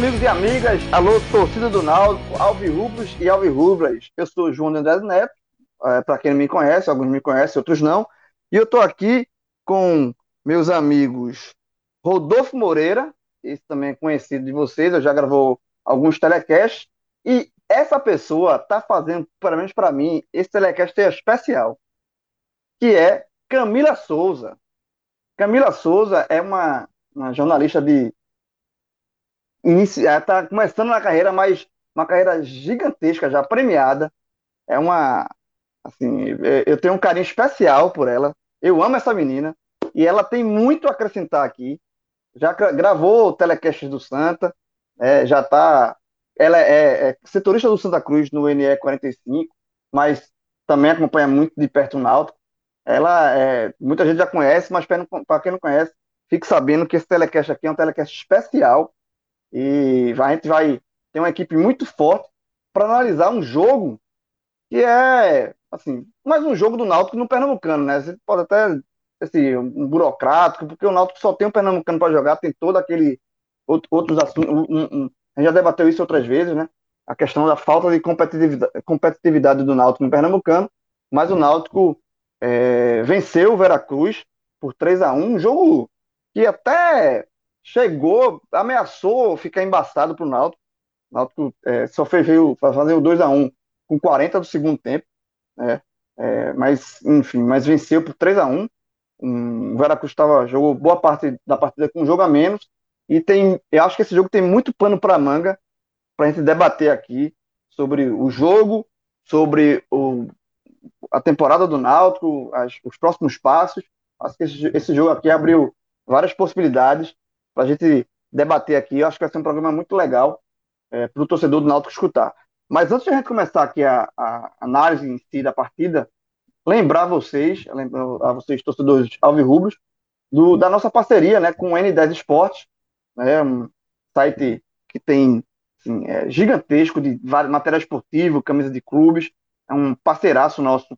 Amigos e amigas, alô, torcida do Náutico, alvirrubros e alvirrubras. Eu sou João André Neto, é, para quem não me conhece, alguns me conhecem, outros não. E eu estou aqui com meus amigos Rodolfo Moreira, esse também é conhecido de vocês, eu já gravou alguns telecasts, e essa pessoa está fazendo, pelo menos para mim, esse telecast é especial, que é Camila Souza. Camila Souza é uma, uma jornalista de está começando na carreira, mas uma carreira gigantesca já premiada. É uma assim, é, eu tenho um carinho especial por ela. Eu amo essa menina e ela tem muito a acrescentar aqui. Já gravou o telecast do Santa, é, já está. Ela é, é, setorista do Santa Cruz no NE 45, mas também acompanha muito de perto o Náutico. Ela é, muita gente já conhece, mas para quem não conhece, fique sabendo que esse telecast aqui é um telecast especial e a gente vai ter uma equipe muito forte para analisar um jogo que é, assim, mais um jogo do Náutico no Pernambucano, né? Você pode até assim, um burocrático, porque o Náutico só tem o Pernambucano para jogar, tem todo aquele outros assuntos. Um, um, a gente já debateu isso outras vezes, né? A questão da falta de competitividade, competitividade do Náutico no Pernambucano, mas o Náutico é, venceu o Veracruz por 3 a 1 um jogo que até chegou, ameaçou ficar embaçado para o Náutico. O Náutico é, só fez, fazer o 2 a 1 com 40 do segundo tempo, né? É, mas, enfim, mas venceu por 3 a 1 um, O Veracruz tava, jogou boa parte da partida com um jogo a menos. E tem, eu acho que esse jogo tem muito pano para manga para a gente debater aqui sobre o jogo, sobre o, a temporada do Náutico, as, os próximos passos. Acho que esse, esse jogo aqui abriu várias possibilidades para a gente debater aqui. Eu acho que vai ser um programa muito legal é, para o torcedor do Náutico escutar. Mas antes de a gente começar aqui a, a análise em si da partida, lembrar vocês, a vocês, torcedores alvirrubros, do, da nossa parceria né, com o N10 Esportes, né, um site que tem assim, é, gigantesco de material esportivo, camisa de clubes, é um parceiraço nosso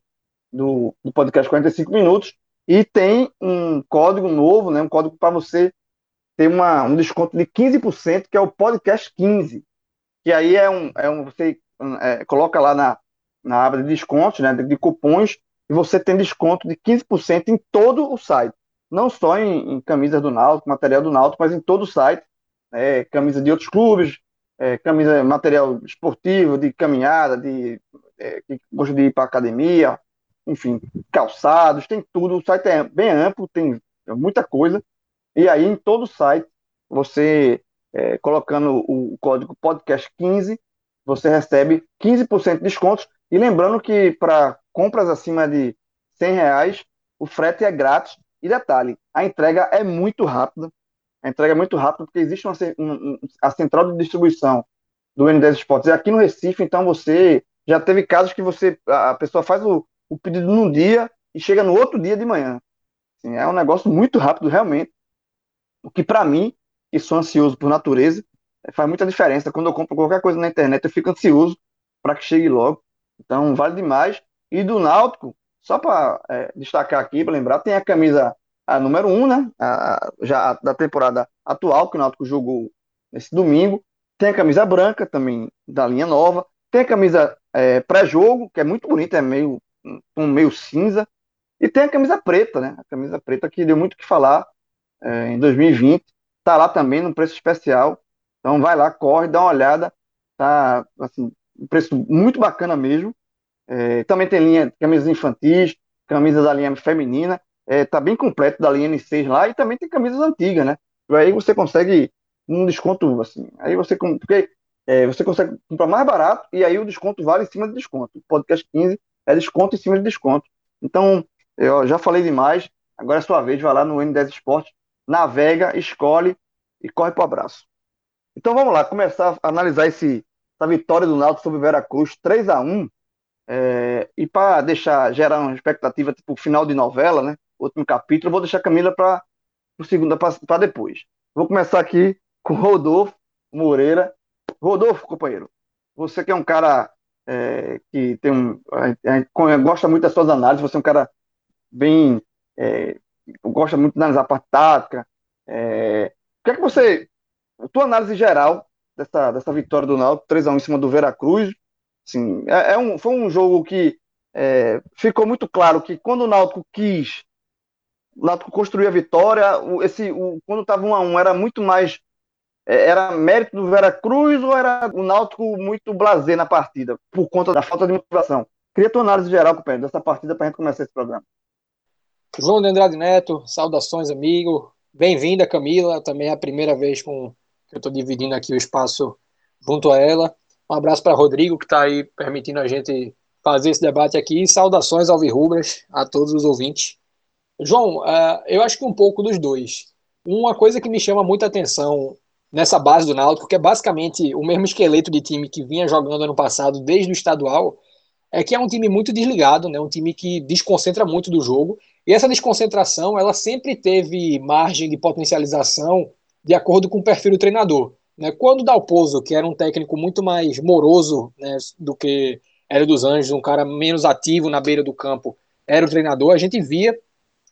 do, do podcast 45 Minutos, e tem um código novo, né, um código para você ter uma, um desconto de 15%, que é o podcast 15. Que aí é um, é um você é, coloca lá na, na aba de descontos, né, de, de, cupons, e você tem desconto de 15% em todo o site. Não só em, em camisas do Náutico, material do Náutico, mas em todo o site. É, camisa de outros clubes, é, camisa, material esportivo, de caminhada, de é, que gosta de ir para academia, enfim, calçados, tem tudo. O site é bem amplo, tem muita coisa. E aí, em todo o site, você, é, colocando o código podcast15, você recebe 15% de descontos. E lembrando que para compras acima de 100 reais, o frete é grátis. E detalhe, a entrega é muito rápida. A entrega é muito rápida porque existe uma, um, a central de distribuição do N10 Esportes é aqui no Recife, então você já teve casos que você a pessoa faz o, o pedido num dia e chega no outro dia de manhã. Assim, é um negócio muito rápido, realmente. O que para mim, que sou ansioso por natureza, faz muita diferença. Quando eu compro qualquer coisa na internet, eu fico ansioso para que chegue logo. Então, vale demais. E do Náutico, só para é, destacar aqui, para lembrar, tem a camisa a número 1, um, né? A, já da temporada atual, que o Náutico jogou nesse domingo. Tem a camisa branca, também da linha nova. Tem a camisa é, pré-jogo, que é muito bonita, é meio, um meio cinza. E tem a camisa preta, né? A camisa preta que deu muito o que falar é, em 2020. Está lá também no preço especial. Então vai lá, corre, dá uma olhada. Tá assim, um preço muito bacana mesmo. É, também tem linha camisas infantis, camisa da linha feminina. é, tá bem completo da linha N6 lá e também tem camisas antigas, né? E aí você consegue um desconto, assim, aí você, porque é, você consegue comprar mais barato e aí o desconto vale em cima de desconto. O podcast 15 é desconto em cima de desconto. Então, eu já falei demais, agora é sua vez, vai lá no N10 Esporte, navega, escolhe e corre para o abraço. Então vamos lá, começar a analisar esse, essa vitória do Náutico sobre o Veracruz, 3 a 1 é, e para deixar gerar uma expectativa tipo final de novela, né? Último capítulo, vou deixar a Camila para o segundo para depois. Vou começar aqui com Rodolfo Moreira. Rodolfo, companheiro, você que é um cara é, que tem um, gosta muito das suas análises, você é um cara bem é, gosta muito de analisar a parte tática. É, o que é que você, a tua análise geral dessa, dessa vitória do Náutico 3x1 em cima do Veracruz, assim, é, é um, foi um jogo que é, ficou muito claro que quando o Náutico quis o Náutico construir a vitória, o, esse, o, quando estava 1 a 1 era muito mais é, era mérito do Veracruz ou era o Náutico muito blazer na partida, por conta da falta de motivação? Queria tua análise geral, companheiro, dessa partida para a gente começar esse programa. João de Andrade Neto, saudações, amigo. Bem-vinda, Camila. Também é a primeira vez com que eu estou dividindo aqui o espaço junto a ela. Um abraço para Rodrigo, que está aí permitindo a gente fazer esse debate aqui. Saudações ao Virrubras, a todos os ouvintes. João, uh, eu acho que um pouco dos dois. Uma coisa que me chama muita atenção nessa base do Náutico, que é basicamente o mesmo esqueleto de time que vinha jogando ano passado desde o estadual, é que é um time muito desligado, né? um time que desconcentra muito do jogo. E essa desconcentração, ela sempre teve margem de potencialização de acordo com o perfil do treinador. Né? Quando o Dalpozo, que era um técnico muito mais moroso né, do que era dos Anjos, um cara menos ativo na beira do campo, era o treinador, a gente via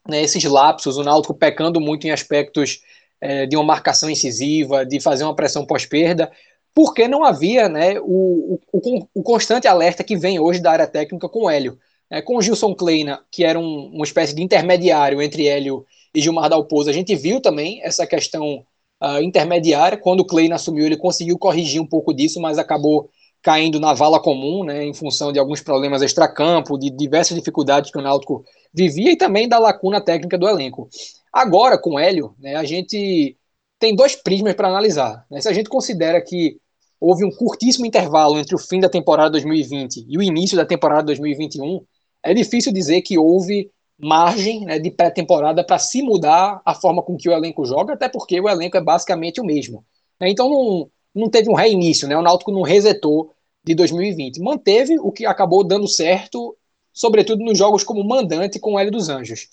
né, esses lapsos, o Náutico pecando muito em aspectos é, de uma marcação incisiva, de fazer uma pressão pós-perda, porque não havia né, o, o, o, constante alerta que vem hoje da área técnica com Hélio. É, com Gilson Kleina, que era um, uma espécie de intermediário entre Hélio e Gilmar Dalpozo, a gente viu também essa questão uh, intermediária. Quando o Kleina assumiu, ele conseguiu corrigir um pouco disso, mas acabou caindo na vala comum, né, em função de alguns problemas extracampo, de diversas dificuldades que o Náutico vivia e também da lacuna técnica do elenco. Agora, com Hélio, né, a gente tem dois prismas para analisar. Né? Se a gente considera que houve um curtíssimo intervalo entre o fim da temporada 2020 e o início da temporada 2021, é difícil dizer que houve margem né, de pré-temporada para se mudar a forma com que o elenco joga, até porque o elenco é basicamente o mesmo. Né? Então não, não teve um reinício, né? o Náutico não resetou de 2020. Manteve o que acabou dando certo, sobretudo nos jogos como mandante com o Hélio dos Anjos.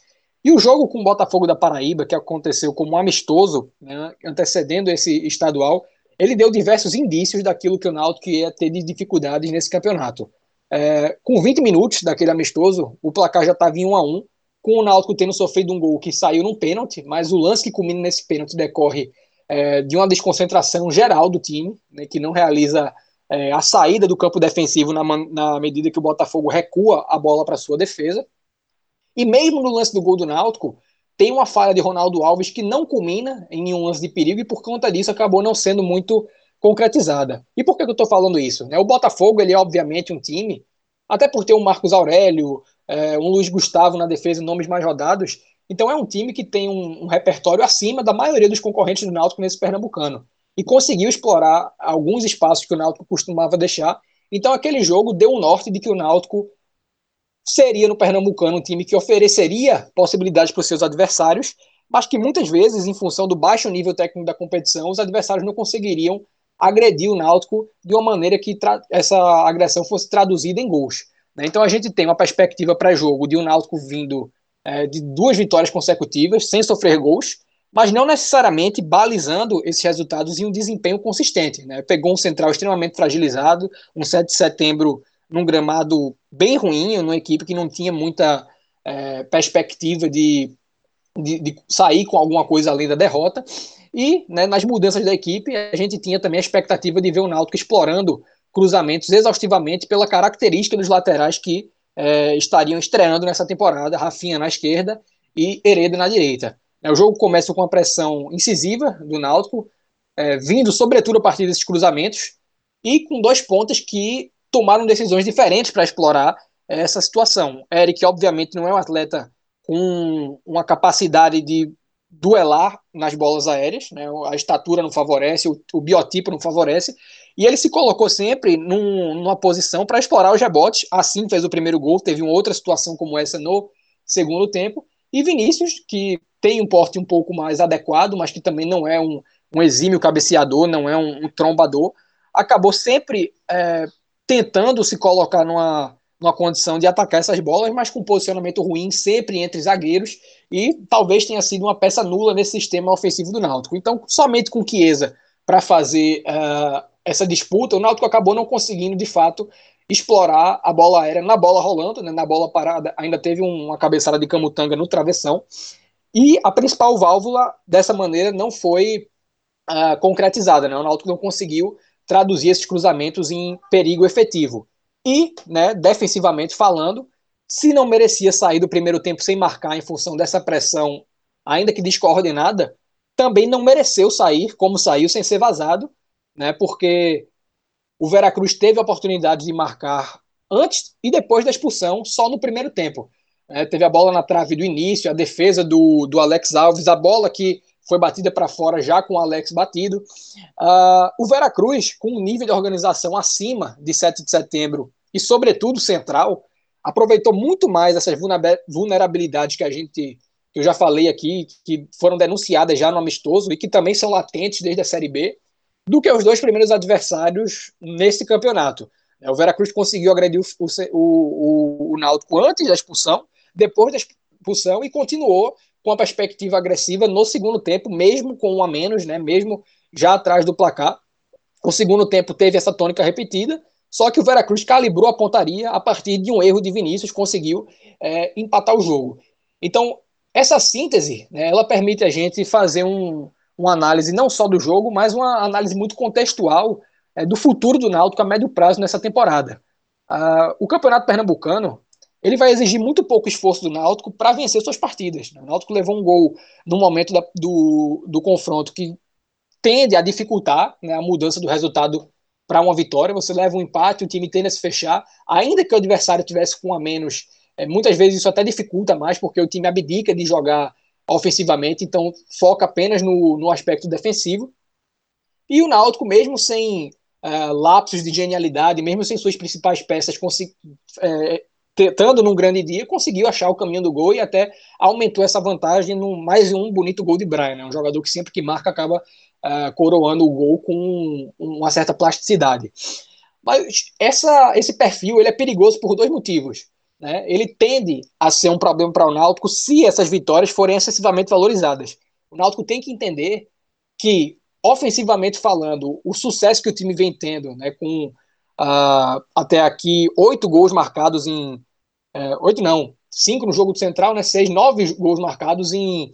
E o jogo com o Botafogo da Paraíba, que aconteceu como um amistoso, né, antecedendo esse estadual, ele deu diversos indícios daquilo que o Náutico ia ter de dificuldades nesse campeonato. É, com 20 minutos daquele amistoso, o placar já estava em 1 a 1 com o Náutico tendo sofrido um gol que saiu num pênalti, mas o lance que culmina nesse pênalti decorre é, de uma desconcentração geral do time, né, que não realiza é, a saída do campo defensivo na, na medida que o Botafogo recua a bola para sua defesa. E mesmo no lance do gol do Náutico, tem uma falha de Ronaldo Alves que não culmina em nenhum lance de perigo e por conta disso acabou não sendo muito concretizada. E por que eu estou falando isso? Né? O Botafogo ele é obviamente um time, até por ter um Marcos Aurélio, é, um Luiz Gustavo na defesa, nomes mais rodados, então é um time que tem um, um, repertório acima da maioria dos concorrentes do Náutico nesse pernambucano. E conseguiu explorar alguns espaços que o Náutico costumava deixar. Então aquele jogo deu um norte de que o Náutico seria no pernambucano um time que ofereceria possibilidades para os seus adversários, mas que muitas vezes, em função do baixo nível técnico da competição, os adversários não conseguiriam agredir o Náutico de uma maneira que essa agressão fosse traduzida em gols. Né? Então a gente tem uma perspectiva pré-jogo de um Náutico vindo é, de duas vitórias consecutivas, sem sofrer gols, mas não necessariamente balizando esses resultados em um desempenho consistente. Né? Pegou um central extremamente fragilizado, um 7 de setembro num gramado bem ruim, numa equipe que não tinha muita é, perspectiva de, de, de, sair com alguma coisa além da derrota. E né, nas mudanças da equipe, a gente tinha também a expectativa de ver o Náutico explorando cruzamentos exaustivamente pela característica dos laterais que é, estariam estreando nessa temporada, Rafinha na esquerda e Hereda na direita. É, o jogo começa com uma pressão incisiva do Náutico, é, vindo sobretudo a partir desses cruzamentos, e com dois pontas que tomaram decisões diferentes para explorar essa situação. Eric, obviamente, não é um atleta com uma capacidade de duelar nas bolas aéreas, né? a estatura não favorece, o, o, biotipo não favorece, e ele se colocou sempre num, numa posição para explorar os rebotes, assim fez o primeiro gol, teve uma outra situação como essa no segundo tempo, e Vinícius, que tem um porte um pouco mais adequado, mas que também não é um, um exímio cabeceador, não é um, um trombador, acabou sempre é, tentando se colocar numa, numa condição de atacar essas bolas, mas com posicionamento ruim sempre entre zagueiros e talvez tenha sido uma peça nula nesse sistema ofensivo do Náutico. Então, somente com Chiesa para fazer uh, essa disputa, o Náutico acabou não conseguindo de fato explorar a bola aérea na bola rolando, né, na bola parada, ainda teve uma cabeçada de Camutanga no travessão. E a principal válvula dessa maneira não foi uh, concretizada, né? O Náutico não conseguiu traduzir esses cruzamentos em perigo efetivo. E, né, defensivamente falando, se não merecia sair do primeiro tempo sem marcar em função dessa pressão, ainda que descoordenada, também não mereceu sair como saiu sem ser vazado, né, porque o Veracruz teve a oportunidade de marcar antes e depois da expulsão, só no primeiro tempo. É, teve a bola na trave do início, a defesa do, do Alex Alves, a bola que foi batida para fora já com o Alex batido. Uh, o Veracruz, com um nível de organização acima de 7 de setembro e, sobretudo, central, aproveitou muito mais essas vulnerabilidades que a gente, que eu já falei aqui, que foram denunciadas já no amistoso e que também são latentes desde a Série B, do que os dois primeiros adversários nesse campeonato. O Veracruz conseguiu agredir o, o, o, o Náutico antes da expulsão, depois da expulsão e continuou com a perspectiva agressiva no segundo tempo, mesmo com um a menos, né, mesmo já atrás do placar. O segundo tempo teve essa tônica repetida, só que o Veracruz calibrou a pontaria a partir de um erro de Vinícius, conseguiu é, empatar o jogo. Então, essa síntese, né, ela permite a gente fazer um, uma análise não só do jogo, mas uma análise muito contextual é, do futuro do Náutico a médio prazo nessa temporada. Uh, o Campeonato Pernambucano ele vai exigir muito pouco esforço do Náutico para vencer suas partidas. Né? O Náutico levou um gol no momento da, do, do confronto que tende a dificultar né, a mudança do resultado para uma vitória. Você leva um empate, o time tende a se fechar, ainda que o adversário tivesse com a menos. É, muitas vezes isso até dificulta mais, porque o time abdica de jogar ofensivamente, então foca apenas no, no aspecto defensivo. E o Náutico, mesmo sem uh, lapsos de genialidade, mesmo sem suas principais peças, é, estando num grande dia, conseguiu achar o caminho do gol e até aumentou essa vantagem no mais um bonito gol de Brian, né? um jogador que sempre que marca acaba uh, coroando o gol com uma certa plasticidade. Mas essa, esse perfil ele é perigoso por dois motivos. Né? Ele tende a ser um problema para o Náutico se essas vitórias forem excessivamente valorizadas. O Náutico tem que entender que, ofensivamente falando, o sucesso que o time vem tendo, né, com uh, até aqui oito gols marcados em é, oito não, cinco no jogo do Central, né, seis, nove gols marcados em,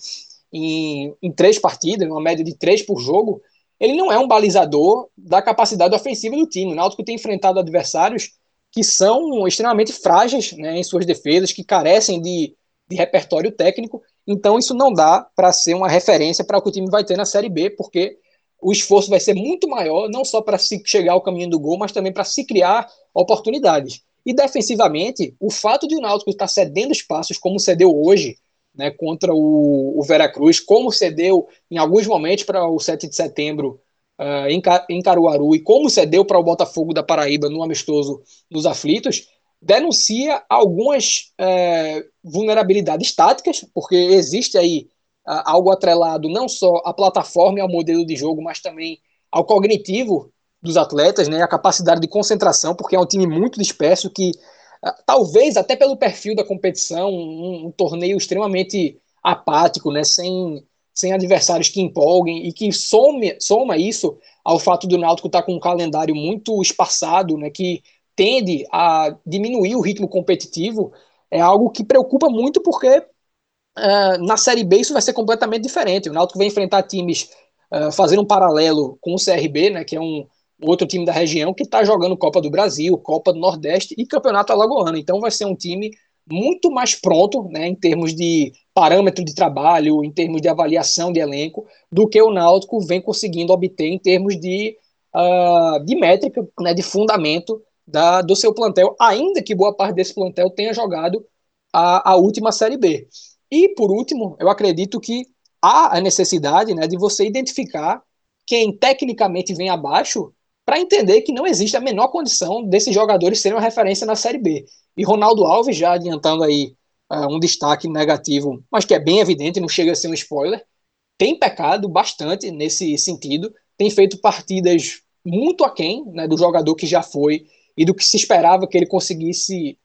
em, em três partidas, uma média de três por jogo, ele não é um balizador da capacidade ofensiva do time. O Náutico tem enfrentado adversários que são extremamente frágeis né, em suas defesas, que carecem de, de repertório técnico, então isso não dá para ser uma referência para o que o time vai ter na Série B, porque o esforço vai ser muito maior, não só para se chegar ao caminho do gol, mas também para se criar oportunidades. E defensivamente, o fato de o Náutico estar cedendo espaços como cedeu hoje, né, contra o, o Veracruz, como cedeu em alguns momentos para o 7 de setembro uh, em, em Caruaru e como cedeu para o Botafogo da Paraíba no amistoso nos aflitos, denuncia algumas uh, vulnerabilidades táticas, porque existe aí uh, algo atrelado não só à plataforma e ao modelo de jogo, mas também ao cognitivo dos atletas, né, a capacidade de concentração, porque é um time muito disperso que ah, talvez até pelo perfil da competição, um, um, torneio extremamente apático, né, sem, sem adversários que empolguem e que some, soma isso ao fato do Náutico estar com um calendário muito espaçado, né, que tende a diminuir o ritmo competitivo, é algo que preocupa muito porque uh, na Série B isso vai ser completamente diferente. O Náutico vai enfrentar times uh, fazendo um paralelo com o CRB, né, que é um, outro time da região que está jogando Copa do Brasil, Copa do Nordeste e Campeonato Alagoano. Então vai ser um time muito mais pronto, né, em termos de parâmetro de trabalho, em termos de avaliação de elenco, do que o Náutico vem conseguindo obter em termos de, uh, de métrica, né, de fundamento da, do seu plantel, ainda que boa parte desse plantel tenha jogado a, a última Série B. E, por último, eu acredito que há a necessidade né, de você identificar quem tecnicamente vem abaixo para entender que não existe a menor condição desses jogadores serem uma referência na Série B. E Ronaldo Alves, já adiantando aí uh, um destaque negativo, mas que é bem evidente, não chega a ser um spoiler, tem pecado bastante nesse sentido, tem feito partidas muito aquém né, do jogador que já foi e do que se esperava que ele conseguisse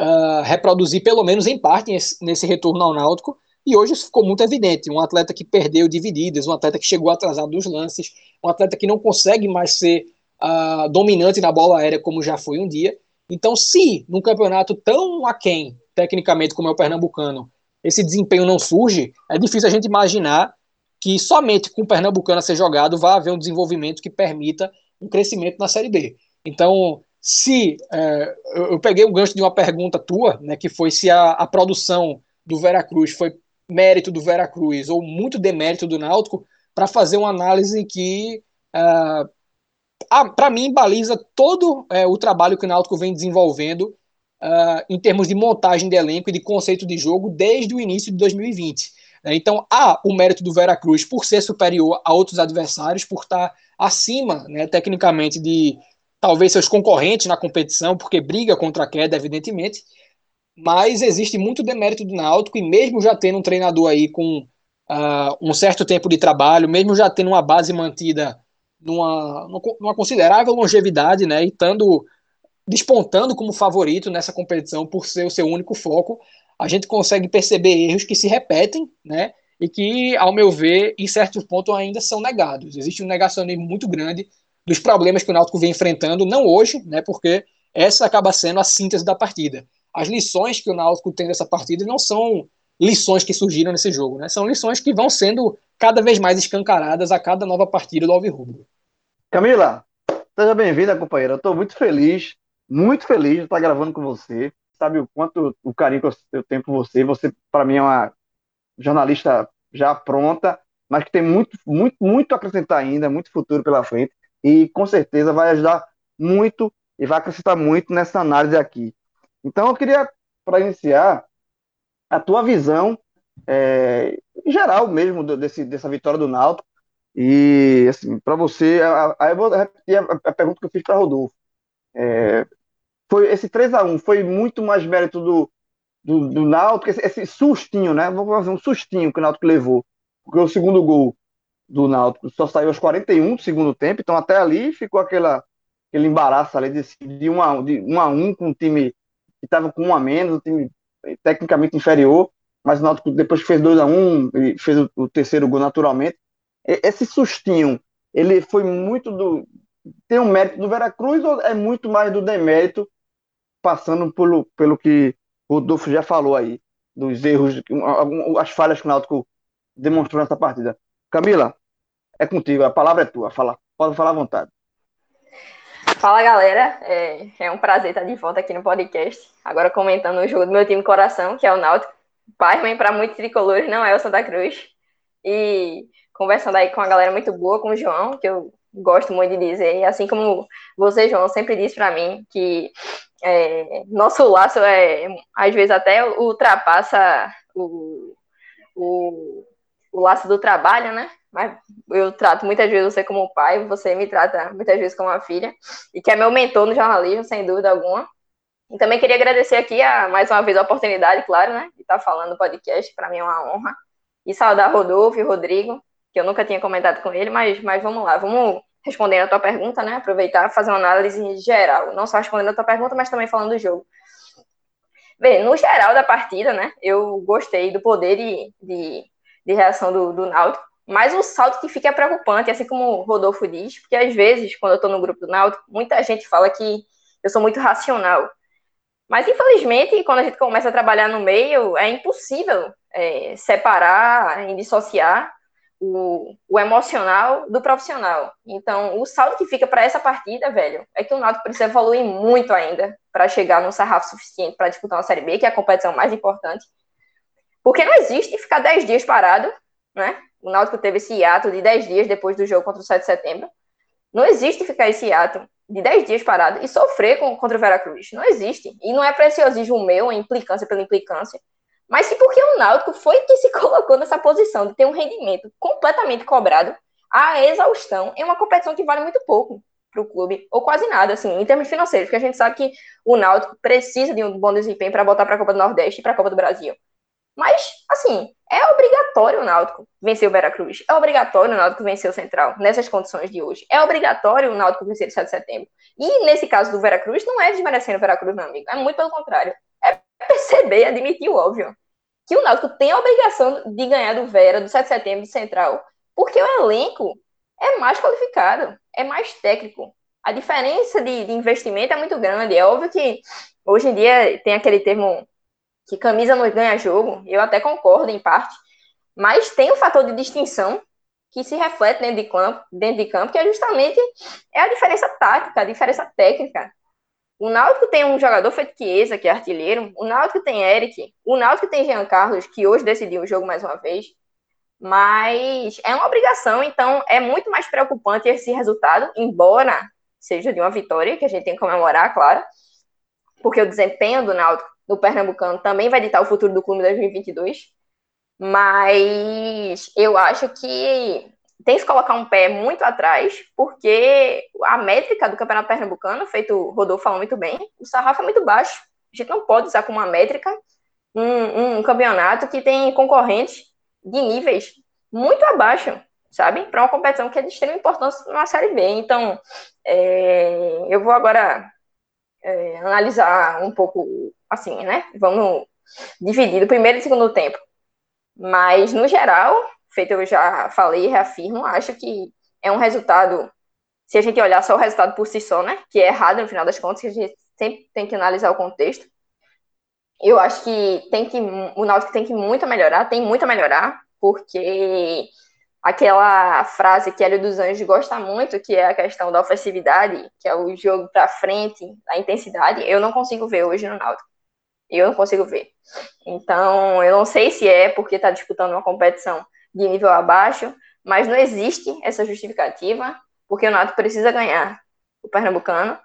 uh, reproduzir, pelo menos em parte, nesse retorno ao Náutico. E hoje isso ficou muito evidente. Um atleta que perdeu divididas, um atleta que chegou atrasado nos lances, um atleta que não consegue mais ser uh, dominante na bola aérea como já foi um dia. Então, se num campeonato tão aquém, tecnicamente, como é o Pernambucano, esse desempenho não surge, é difícil a gente imaginar que somente com o Pernambucano a ser jogado vai haver um desenvolvimento que permita um crescimento na Série B. Então, se é, eu, peguei o gancho de uma pergunta tua, né, que foi se a, a produção do Veracruz foi mérito do Veracruz ou muito demérito do Náutico, para fazer uma análise que, uh, para mim, baliza todo uh, o trabalho que o Náutico vem desenvolvendo uh, em termos de montagem de elenco e de conceito de jogo desde o início de 2020. Então, há o mérito do Veracruz por ser superior a outros adversários, por estar acima, né, tecnicamente, de talvez seus concorrentes na competição, porque briga contra a queda, evidentemente, mas existe muito demérito do Náutico, e mesmo já tendo um treinador aí com uh, um certo tempo de trabalho, mesmo já tendo uma base mantida numa, numa considerável longevidade, né, e estando despontando como favorito nessa competição por ser o seu único foco, a gente consegue perceber erros que se repetem, né, e que, ao meu ver, em certos pontos ainda são negados. Existe um negacionismo muito grande dos problemas que o Náutico vem enfrentando, não hoje, né, porque essa acaba sendo a síntese da partida. As lições que o Náutico tem dessa partida não são lições que surgiram nesse jogo, né? São lições que vão sendo cada vez mais escancaradas a cada nova partida do Alvirrubro. Camila, seja bem-vinda, companheira. Eu estou muito feliz, muito feliz de estar gravando com você. Sabe o quanto o carinho que eu tenho por você. Você, para mim, é uma jornalista já pronta, mas que tem muito, muito, muito a acrescentar ainda, muito futuro pela frente e com certeza vai ajudar muito e vai acrescentar muito nessa análise aqui. Então, eu queria, para iniciar, a tua visão é, geral mesmo desse, dessa vitória do Náutico. E, assim, para você, aí eu vou repetir a, a, pergunta que eu fiz para Rodolfo. É, foi esse 3 a 1 foi muito mais mérito do, do, do Náutico, esse, esse, sustinho, né? Vamos fazer um sustinho que o Náutico levou. Porque o segundo gol do Náutico só saiu aos 41 do segundo tempo, então até ali ficou aquela, aquele embaraço ali de, de, 1 a, de 1 a 1 com um time que estava com um a menos, um time tecnicamente inferior, mas o Náutico depois que fez 2 a 1 e fez o, o, terceiro gol naturalmente. Esse sustinho, ele foi muito do tem um mérito do Veracruz ou é muito mais do demérito passando pelo, pelo que o Rodolfo já falou aí, dos erros, as falhas que o Náutico demonstrou nessa partida. Camila, é contigo, a palavra é tua, fala, pode falar à vontade. Fala galera, é, é, um prazer estar de volta aqui no podcast. Agora comentando o jogo do meu time coração, que é o Náutico. Pai, para muitos tricolores não é o Santa Cruz. E conversando aí com uma galera muito boa, com o João, que eu gosto muito de dizer, assim como você, João, sempre disse para mim que é, nosso laço é às vezes até ultrapassa o, o o laço do trabalho, né? Mas eu trato muitas vezes você como pai, você me trata muitas vezes como uma filha, e que é meu mentor no jornalismo, sem dúvida alguma. E também queria agradecer aqui a, mais uma vez a oportunidade, claro, né? De estar falando no podcast, para mim é uma honra. E saudar Rodolfo e Rodrigo, que eu nunca tinha comentado com ele, mas, mas vamos lá, vamos respondendo a tua pergunta, né? Aproveitar fazer uma análise geral, não só respondendo a tua pergunta, mas também falando do jogo. Bem, no geral da partida, né? Eu gostei do poder de, de de reação do, do Náutico. Mas o salto que fica é preocupante, assim como o Rodolfo diz, porque às vezes, quando eu estou no grupo do Náutico, muita gente fala que eu sou muito racional. Mas, infelizmente, quando a gente começa a trabalhar no meio, é impossível é, separar e dissociar o, o, emocional do profissional. Então, o saldo que fica para essa partida, velho, é que o Náutico precisa evoluir muito ainda para chegar num sarrafo suficiente para disputar uma Série B, que é a competição mais importante. Porque não existe ficar 10 dias parado, né? O Náutico teve esse hiato de 10 dias depois do jogo contra o 7 de setembro. Não existe ficar esse hiato de 10 dias parado e sofrer com, contra o Veracruz. Não existe. E não é preciosismo meu, a implicância pela implicância. mas sim porque o Náutico foi que se colocou nessa posição de ter um rendimento completamente cobrado à exaustão em uma competição que vale muito pouco para o clube, ou quase nada, assim, em termos financeiros, porque a gente sabe que o Náutico precisa de um bom desempenho para voltar para a Copa do Nordeste e para a Copa do Brasil. Mas, assim, é obrigatório o Náutico vencer o Veracruz. É obrigatório o Náutico vencer o Central, nessas condições de hoje. É obrigatório o Náutico vencer o 7 de setembro. E, nesse caso do Veracruz, não é desmerecendo o Veracruz, meu amigo. É muito pelo contrário. É perceber, admitir o óbvio. Que o Náutico tem a obrigação de ganhar do Vera, do 7 de setembro, do Central, porque o elenco é mais qualificado, é mais técnico. A diferença de, de investimento é muito grande. É óbvio que hoje em dia tem aquele termo que camisa não ganha jogo, eu até concordo em parte, mas tem o um fator de distinção que se reflete dentro de campo, dentro de campo, que é justamente é a diferença tática, a diferença técnica. O Náutico tem um jogador feito Chiesa, que é artilheiro, o Náutico tem Eric, o Náutico tem Jean Carlos, que hoje decidiu o jogo mais uma vez, mas é uma obrigação, então é muito mais preocupante esse resultado, embora seja de uma vitória, que a gente tem que comemorar, claro, porque o desempenho do Náutico no Pernambucano também vai ditar o futuro do clube em 2022, mas eu acho que tem que colocar um pé muito atrás, porque a métrica do Campeonato Pernambucano, feito o Rodolfo falou muito bem, o sarrafo é muito baixo. A gente não pode usar como uma métrica um, um campeonato que tem concorrentes de níveis muito abaixo, sabe? Para uma competição que é de extrema importância na Série B. Então, é, eu vou agora é, analisar um pouco, assim, né? Vamos dividir o primeiro e segundo tempo. Mas, no geral, feito eu já falei e reafirmo, acho que é um resultado, se a gente olhar só o resultado por si só, né? Que é errado no final das contas, que a gente sempre tem que analisar o contexto. Eu acho que tem que o Náutico tem que muito melhorar, tem muito a melhorar, porque aquela frase que Hélio dos Anjos gosta muito, que é a questão da ofensividade, que é o jogo para frente, a intensidade, eu não consigo ver hoje no Náutico. Eu não consigo ver. Então, eu não sei se é porque está disputando uma competição de nível abaixo, mas não existe essa justificativa, porque o Náutico precisa ganhar o Pernambucano,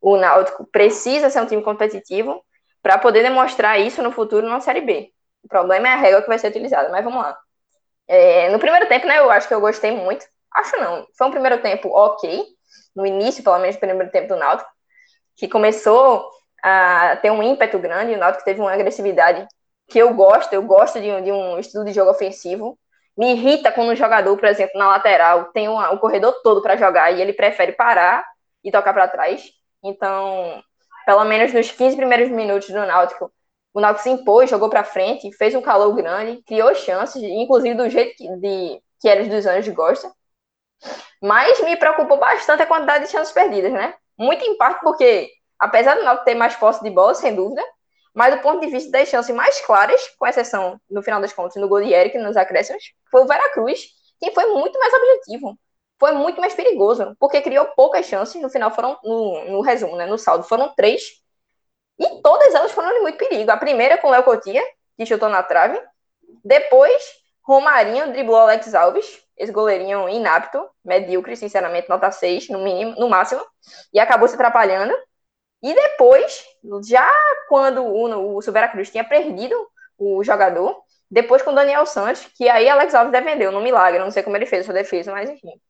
o Náutico precisa ser um time competitivo para poder demonstrar isso no futuro na Série B. O problema é a regra que vai ser utilizada, mas vamos lá. É, no primeiro tempo, né, eu acho que eu gostei muito. Acho não. Foi um primeiro tempo ok. No início, pelo menos, do primeiro tempo do Náutico. Que começou a ter um ímpeto grande. O Náutico teve uma agressividade que eu gosto. Eu gosto de, de um estilo de jogo ofensivo. Me irrita quando um jogador, por exemplo, na lateral, tem uma, o corredor todo para jogar e ele prefere parar e tocar para trás. Então, pelo menos nos 15 primeiros minutos do Náutico, o Náutico se impôs, jogou para frente, fez um calor grande, criou chances, inclusive do jeito que, de, que eles dos Anjos gostam. Mas me preocupou bastante a quantidade de chances perdidas, né? Muito em parte porque, apesar do Náutico ter mais posse de bola, sem dúvida, mas do ponto de vista das chances mais claras, com exceção, no final das contas, no gol de Eric nos acréscimos, foi o Veracruz, quem foi muito mais objetivo. Foi muito mais perigoso, porque criou poucas chances, no final foram, no, no resumo, né, no saldo, foram três e todas elas foram de muito perigo. A primeira com o Léo Cotia, que chutou na trave. Depois, Romarinho driblou Alex Alves, esse goleirinho inapto, medíocre, sinceramente, nota 6 no mínimo, no máximo, e acabou se atrapalhando. E depois, já quando o, o Cruz tinha perdido o jogador, depois com o Daniel Santos, que aí Alex Alves defendeu, no milagre, não sei como ele fez essa defesa, mas enfim.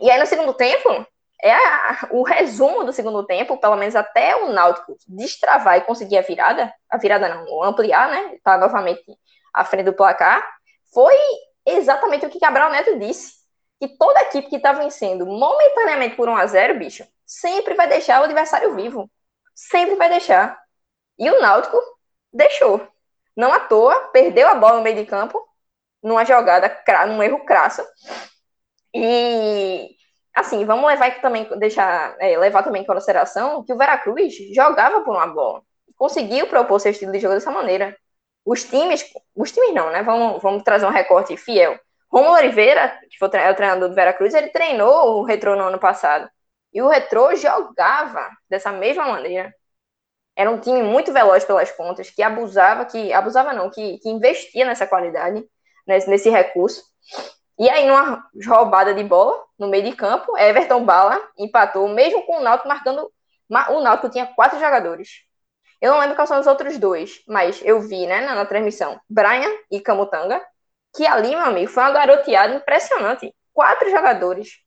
E aí no segundo tempo, é a, o resumo do segundo tempo, pelo menos até o Náutico destravar e conseguir a virada, a virada não, ampliar, né? Tá novamente à frente do placar, foi exatamente o que Cabral Neto disse. Que toda equipe que tá vencendo momentaneamente por 1 a 0 bicho, sempre vai deixar o adversário vivo. Sempre vai deixar. E o Náutico deixou. Não à toa, perdeu a bola no meio de campo, numa jogada, num erro crasso. E assim, vamos levar também, deixar, é, levar também em consideração que o Veracruz jogava por uma bola. Conseguiu propor seu estilo de jogo dessa maneira. Os times, os times não, né? Vamos, vamos trazer um recorte fiel. Romulo Oliveira, que foi o treinador do Veracruz, ele treinou o Retrô no ano passado. E o Retrô jogava dessa mesma maneira. Era um time muito veloz pelas pontas, que abusava, que abusava não, que, que investia nessa qualidade, nesse, nesse recurso. E aí, numa roubada de bola no meio de campo, Everton Bala empatou, mesmo com o Náutico marcando. O Náutico tinha quatro jogadores. Eu não lembro quais são os outros dois, mas eu vi, né, na, na transmissão, Brian e Camutanga, que ali, meu amigo, foi uma garoteada impressionante. Quatro jogadores.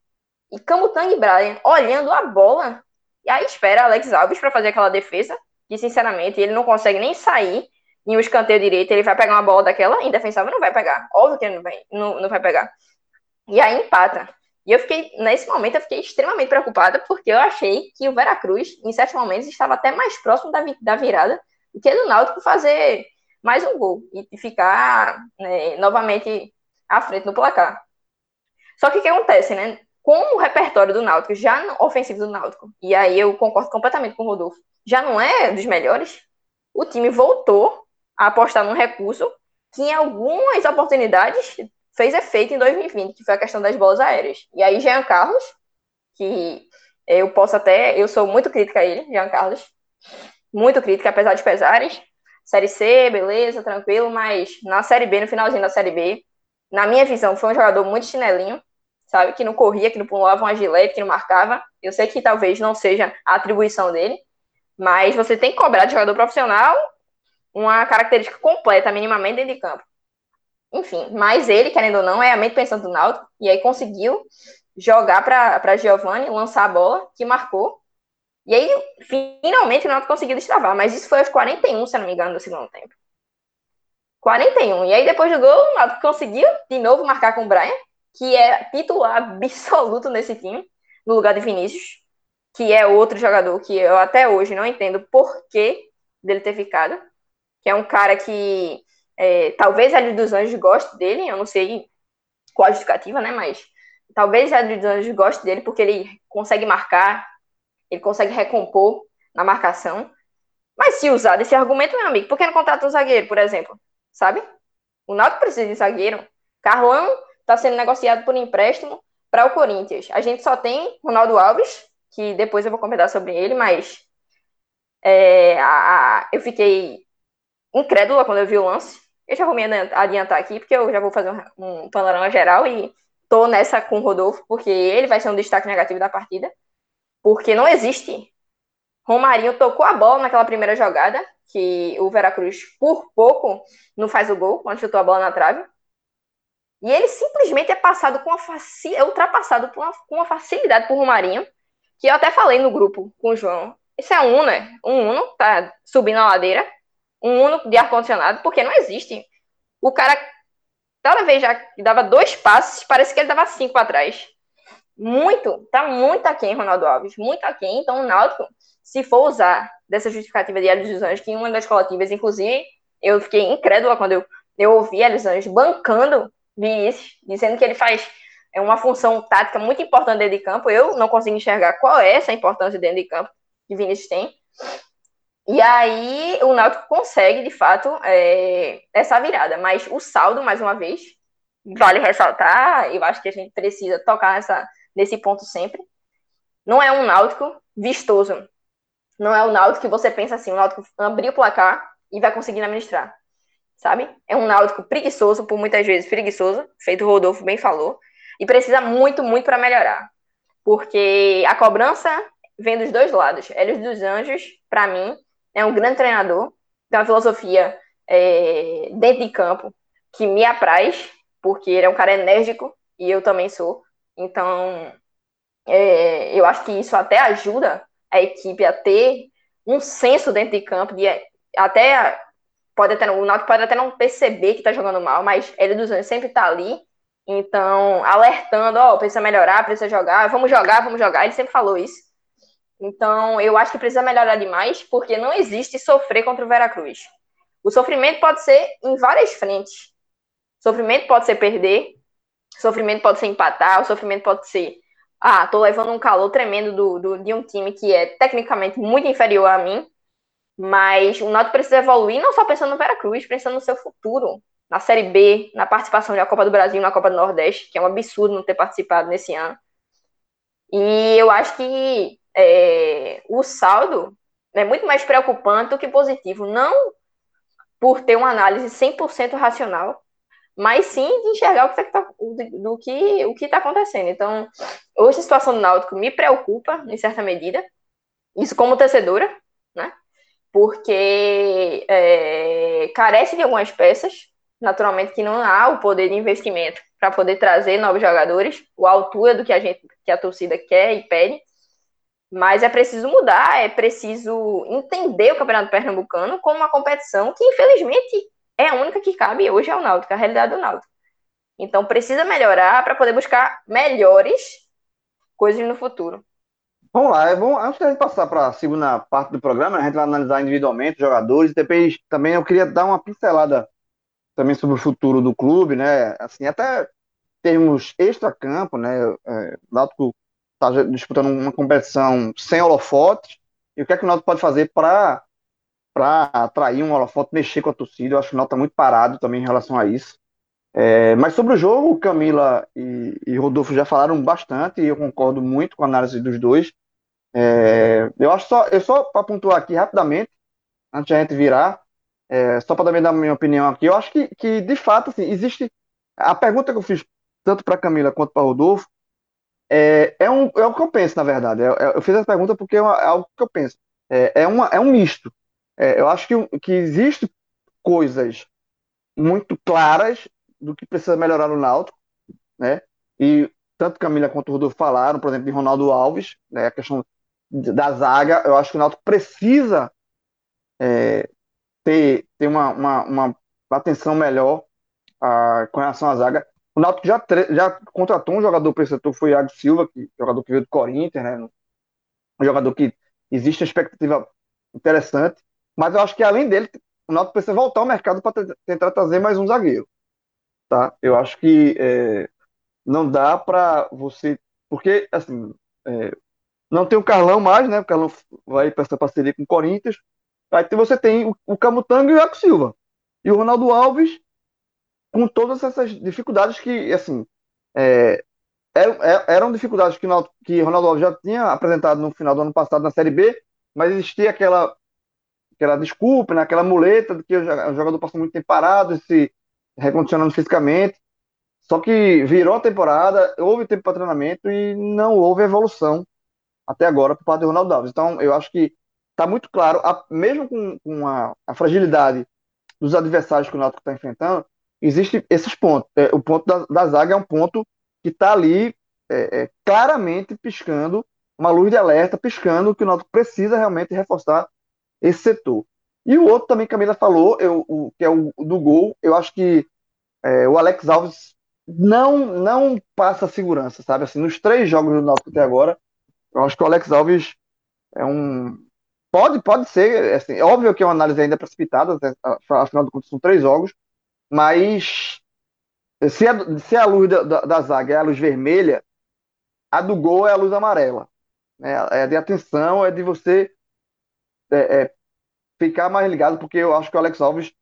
E Camutanga e Brian olhando a bola. E aí espera Alex Alves para fazer aquela defesa, que sinceramente ele não consegue nem sair em um escanteio direito, ele vai pegar uma bola daquela, indefensável não vai pegar. Óbvio que ele não vai, não, não vai pegar. E aí empata. E eu fiquei, nesse momento, eu fiquei extremamente preocupada, porque eu achei que o Veracruz, em certos momentos, estava até mais próximo da, da virada do que do Náutico fazer mais um gol e ficar né, novamente à frente no placar. Só que o que acontece, né? Com o repertório do Náutico, já ofensivo do Náutico, e aí eu concordo completamente com o Rodolfo, já não é dos melhores, o time voltou a apostar num recurso que em algumas oportunidades fez efeito em 2020, que foi a questão das bolas aéreas. E aí, Jean Carlos, que eu posso até, eu sou muito crítica a ele, Jean Carlos, muito crítica, apesar de pesares. Série C, beleza, tranquilo, mas na Série B, no finalzinho da Série B, na minha visão, foi um jogador muito chinelinho, sabe? Que não corria, que não pulava uma gilete, que não marcava. Eu sei que talvez não seja a atribuição dele, mas você tem que cobrar de jogador profissional uma característica completa, minimamente, dentro de campo. Enfim, mas ele, querendo ou não, é a mente pensando do Náutico, e aí conseguiu jogar para Giovanni, lançar a bola, que marcou. E aí, finalmente, o Náutico conseguiu destravar, mas isso foi aos 41, se não me engano, do segundo tempo. 41. E aí, depois do gol, o Náutico conseguiu de novo marcar com o Brian, que é titular absoluto nesse time, no lugar de Vinícius, que é outro jogador que eu até hoje não entendo por que dele ter ficado, que é um cara que é, talvez a Liga dos Anjos goste dele, eu não sei qual a justificativa, né? Mas talvez a Liga dos Anjos goste dele porque ele consegue marcar, ele consegue recompor na marcação. Mas se usar desse argumento, meu amigo, por que não contrata um zagueiro, por exemplo? Sabe? O Náutico precisa de zagueiro. Carlão está sendo negociado por empréstimo para o Corinthians. A gente só tem Ronaldo Alves, que depois eu vou comentar sobre ele, mas é, a, a, eu fiquei incrédula quando eu vi o lance. Eu já vou me adiantar aqui, porque eu já vou fazer um, um panorama geral e tô nessa com o Rodolfo, porque ele vai ser um destaque negativo da partida. Porque não existe. Romarinho tocou a bola naquela primeira jogada, que o Veracruz, por pouco, não faz o gol, quando chutou a bola na trave. E ele simplesmente é passado com uma faci... é ultrapassado com uma, com uma facilidade por Romarinho, que eu até falei no grupo com o João. Isso é um Uno, né? Um Uno, tá subindo a ladeira, um Uno de ar-condicionado, porque não existe. O cara, toda vez já dava dois passos, parece que ele dava cinco para trás. Muito, tá muito aquém, Ronaldo Alves, muito aquém. Então, o Náutico, se for usar dessa justificativa de Hélio dos Anjos, que em uma das coletivas, inclusive, eu fiquei incrédula quando eu, eu ouvi Hélio dos Anjos bancando Vinícius, dizendo que ele faz é uma função tática muito importante dentro de campo. Eu não consigo enxergar qual é essa importância dentro de campo que Vinícius tem. E aí o Náutico consegue, de fato, é, essa virada. Mas o saldo, mais uma vez, vale ressaltar, eu acho que a gente precisa tocar nesse ponto sempre. Não é um Náutico vistoso. Não é o Náutico que você pensa assim, o Náutico abrir o placar e vai conseguir administrar. Sabe? É um Náutico preguiçoso, por muitas vezes preguiçoso, feito o Rodolfo bem falou, e precisa muito, muito para melhorar. Porque a cobrança vem dos dois lados. Hélio dos Anjos, para mim, é um grande treinador, tem uma filosofia é, dentro de campo que me apraz, porque ele é um cara enérgico e eu também sou. Então, é, eu acho que isso até ajuda a equipe a ter um senso dentro de campo, de até pode até o Náutico pode até não perceber que está jogando mal, mas ele dos anos sempre está ali, então alertando, ó, oh, precisa melhorar, precisa jogar, vamos jogar, vamos jogar. Ele sempre falou isso. Então, eu acho que precisa melhorar demais, porque não existe sofrer contra o Veracruz. O sofrimento pode ser em várias frentes. O sofrimento pode ser perder, sofrimento pode ser empatar, o sofrimento pode ser, ah, tô levando um calor tremendo do, do, de um time que é tecnicamente muito inferior a mim, mas o Náutico precisa evoluir, não só pensando no Veracruz, pensando no seu futuro, na Série B, na participação da Copa do Brasil, na Copa do Nordeste, que é um absurdo não ter participado nesse ano. E eu acho que é, o saldo é muito mais preocupante do que positivo. Não por ter uma análise 100% racional, mas sim de enxergar o que está do que o que está acontecendo. Então, hoje a situação do Náutico me preocupa em certa medida, isso como torcedora? Porque é, carece de algumas peças, naturalmente que não há o poder de investimento para poder trazer novos jogadores, a altura do que a gente, que a torcida quer e pede. Mas é preciso mudar, é preciso entender o Campeonato Pernambucano como uma competição que, infelizmente, é a única que cabe hoje ao Náutico, a realidade do Náutico. Então, precisa melhorar para poder buscar melhores coisas no futuro. Vamos lá, bom, antes a gente passar para a segunda parte do programa, a gente vai analisar individualmente os jogadores, depois também eu queria dar uma pincelada também sobre o futuro do clube, né? Assim, até termos extra-campo, né? É, o Náutico está disputando uma competição sem holofotes, e o que é que o Náutico pode fazer para atrair um holofote, mexer com a torcida. Eu acho que o Náutico está muito parado também em relação a isso. É, mas sobre o jogo, Camila e, e, Rodolfo já falaram bastante e eu concordo muito com a análise dos dois. É, eu acho só, eu só para pontuar aqui rapidamente, antes de a gente virar, é, só para também dar minha opinião aqui, eu acho que, que de fato assim, existe. A pergunta que eu fiz tanto para Camila quanto para Rodolfo é, é, um, é o que eu penso, na verdade. É, é eu fiz essa pergunta porque é, uma, é algo que eu penso. É, é, uma, é um misto. É, eu acho que, que existe coisas muito claras do que precisa melhorar no Náutico, né? E tanto Camila quanto o Rodolfo falaram, por exemplo, de Ronaldo Alves, né? A questão da zaga, eu acho que o Náutico precisa é, ter, ter uma, uma, uma atenção melhor a, com relação à zaga. O Náutico já, já contratou um jogador para esse setor, foi o Iago Silva, que, jogador que veio do Corinthians, né? Um jogador que existe uma expectativa interessante, mas eu acho que além dele, o Náutico precisa voltar ao mercado para tentar trazer mais um zagueiro, tá? Eu acho que é, não dá para você, porque assim, é, não tem o Carlão mais, né? O Carlão vai para essa parceria com o Corinthians. Aí você tem o, Camutanga e o Iaco Silva. E o Ronaldo Alves, com todas essas dificuldades que, assim, é, eram, é, eram dificuldades que, que Ronaldo Alves já tinha apresentado no final do ano passado na Série B, mas existia aquela, aquela desculpa, né, aquela muleta de que o jogador passou muito tempo parado, se recondicionando fisicamente. Só que virou a temporada, houve tempo para treinamento e não houve evolução até agora por parte do Ronaldo Alves. Então, eu acho que está muito claro, a, mesmo com, com a, a, fragilidade dos adversários que o Náutico está enfrentando, existem esses pontos. É, o ponto da, da, zaga é um ponto que está ali é, é, claramente piscando, uma luz de alerta piscando que o Náutico precisa realmente reforçar esse setor. E o outro também que a Camila falou, eu, o, que é o do gol, eu acho que é, o Alex Alves não não passa segurança, sabe? Assim, nos três jogos do Náutico até agora, eu acho que o Alex Alves é um. Pode, pode ser, assim, é óbvio que é uma análise ainda precipitada, né? afinal de contas são três jogos, mas se a, se a luz da, da, da zaga é a luz vermelha, a do gol é a luz amarela. Né? É de atenção, é de você é, é, ficar mais ligado, porque eu acho que o Alex Alves,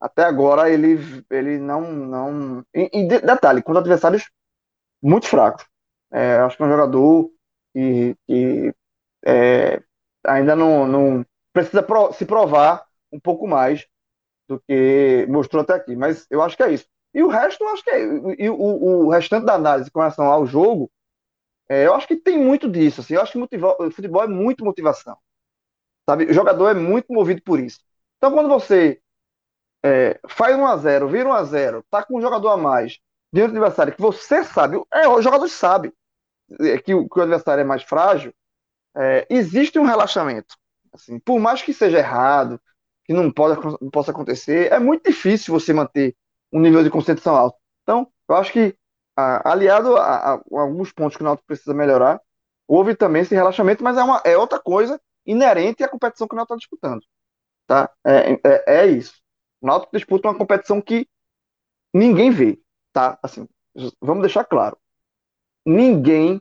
até agora, ele, ele não. não... E, e detalhe, contra adversários muito fracos. É, acho que é um jogador e, e é, ainda não, não precisa pro, se provar um pouco mais do que mostrou até aqui. Mas eu acho que é isso. E o resto, eu acho que é. E o, o restante da análise com relação ao jogo, é, eu acho que tem muito disso. Assim, eu acho que motiva, o futebol é muito motivação. Sabe? O jogador é muito movido por isso. Então, quando você é, faz 1 a 0 vira 1 a 0 tá com um jogador a mais diante do adversário, que você sabe, é, o jogador sabe que o, que o adversário é mais frágil, é, existe um relaxamento. Assim, por mais que seja errado, que não, pode, possa acontecer, é muito difícil você manter um nível de concentração alto. Então, eu acho que, a, aliado a, a, alguns pontos que o Náutico precisa melhorar, houve também esse relaxamento, mas é, uma, é outra coisa inerente à competição que o Náutico está disputando. Tá? É, é, é, isso. O Náutico disputa uma competição que ninguém vê. Tá? Assim, vamos deixar claro ninguém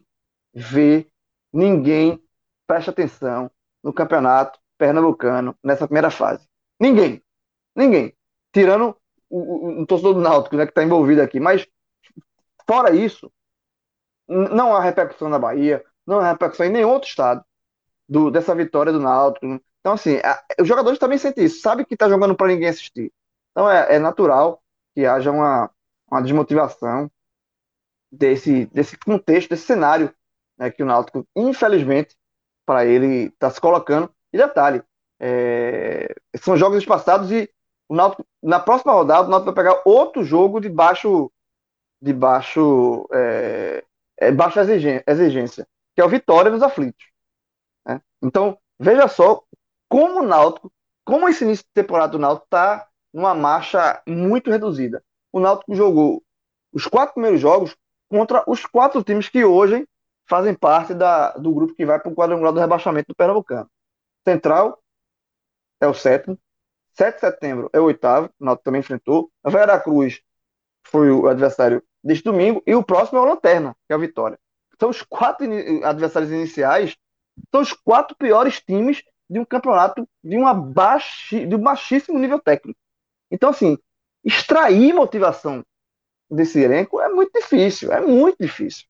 vê, ninguém presta atenção no campeonato pernambucano nessa primeira fase. Ninguém. Ninguém. Tirando o, o, o torcedor do Náutico, né, que está envolvido aqui. Mas, fora isso, não há repercussão na Bahia, não há repercussão em nenhum outro estado do, dessa vitória do Náutico. Então, assim, a, os jogadores também sentem isso, sabe que está jogando para ninguém assistir. Então, é, é natural que haja uma, uma desmotivação desse, desse contexto, desse cenário né, que o Náutico, infelizmente, para ele está se colocando. E detalhe, É, são jogos espaçados e o Náutico, na próxima rodada o Náutico vai pegar outro jogo de baixo de baixo é, é, baixa exigência, que é o Vitória nos aflitos. Né? Então, veja só como o Náutico, como esse início de temporada do Náutico está numa marcha muito reduzida. O Náutico jogou os quatro primeiros jogos contra os quatro times que hoje fazem parte da, do grupo que vai para o quadrangular do rebaixamento do Pernambucano. Central é o sétimo, 7 de setembro é o oitavo, o também enfrentou. A Vera Cruz foi o adversário deste domingo, e o próximo é o Lanterna, que é a Vitória. São os quatro adversários iniciais, são os quatro piores times de um campeonato de, uma de um baixíssimo nível técnico. Então, assim, extrair motivação desse elenco é muito difícil, é muito difícil.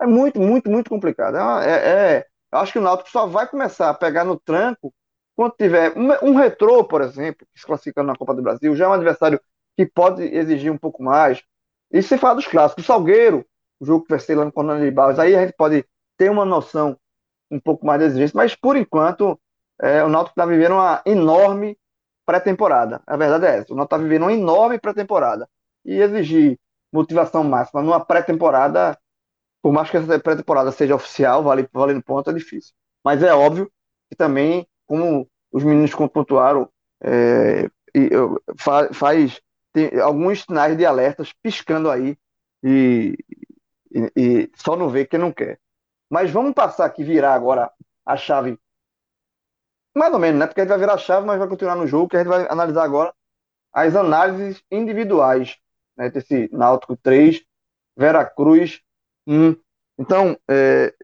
É muito, muito, muito complicado. É, é, é eu acho que o Náutico só vai começar a pegar no tranco quando tiver um, um retrô, por exemplo, que se classifica na Copa do Brasil, já é um adversário que pode exigir um pouco mais. E se fala dos clássicos, o Salgueiro, o jogo que vai ser lá no Coronel de Barros, aí a gente pode ter uma noção um pouco mais da exigência, mas por enquanto é, o Náutico está vivendo uma enorme pré-temporada. A verdade é essa, o Náutico está vivendo uma enorme pré-temporada. E exigir motivação máxima numa pré-temporada, por mais que essa pré-temporada seja oficial, vale, valendo ponto, é difícil. Mas é óbvio que também, como os meninos pontuaram, é, faz tem alguns sinais de alertas piscando aí e, e, e só não vê quem não quer. Mas vamos passar aqui, virar agora a chave, mais ou menos, né? Porque a gente vai virar a chave, mas vai continuar no jogo, que a gente vai analisar agora as análises individuais, né? Desse Náutico 3, Vera Cruz 1. Então, é...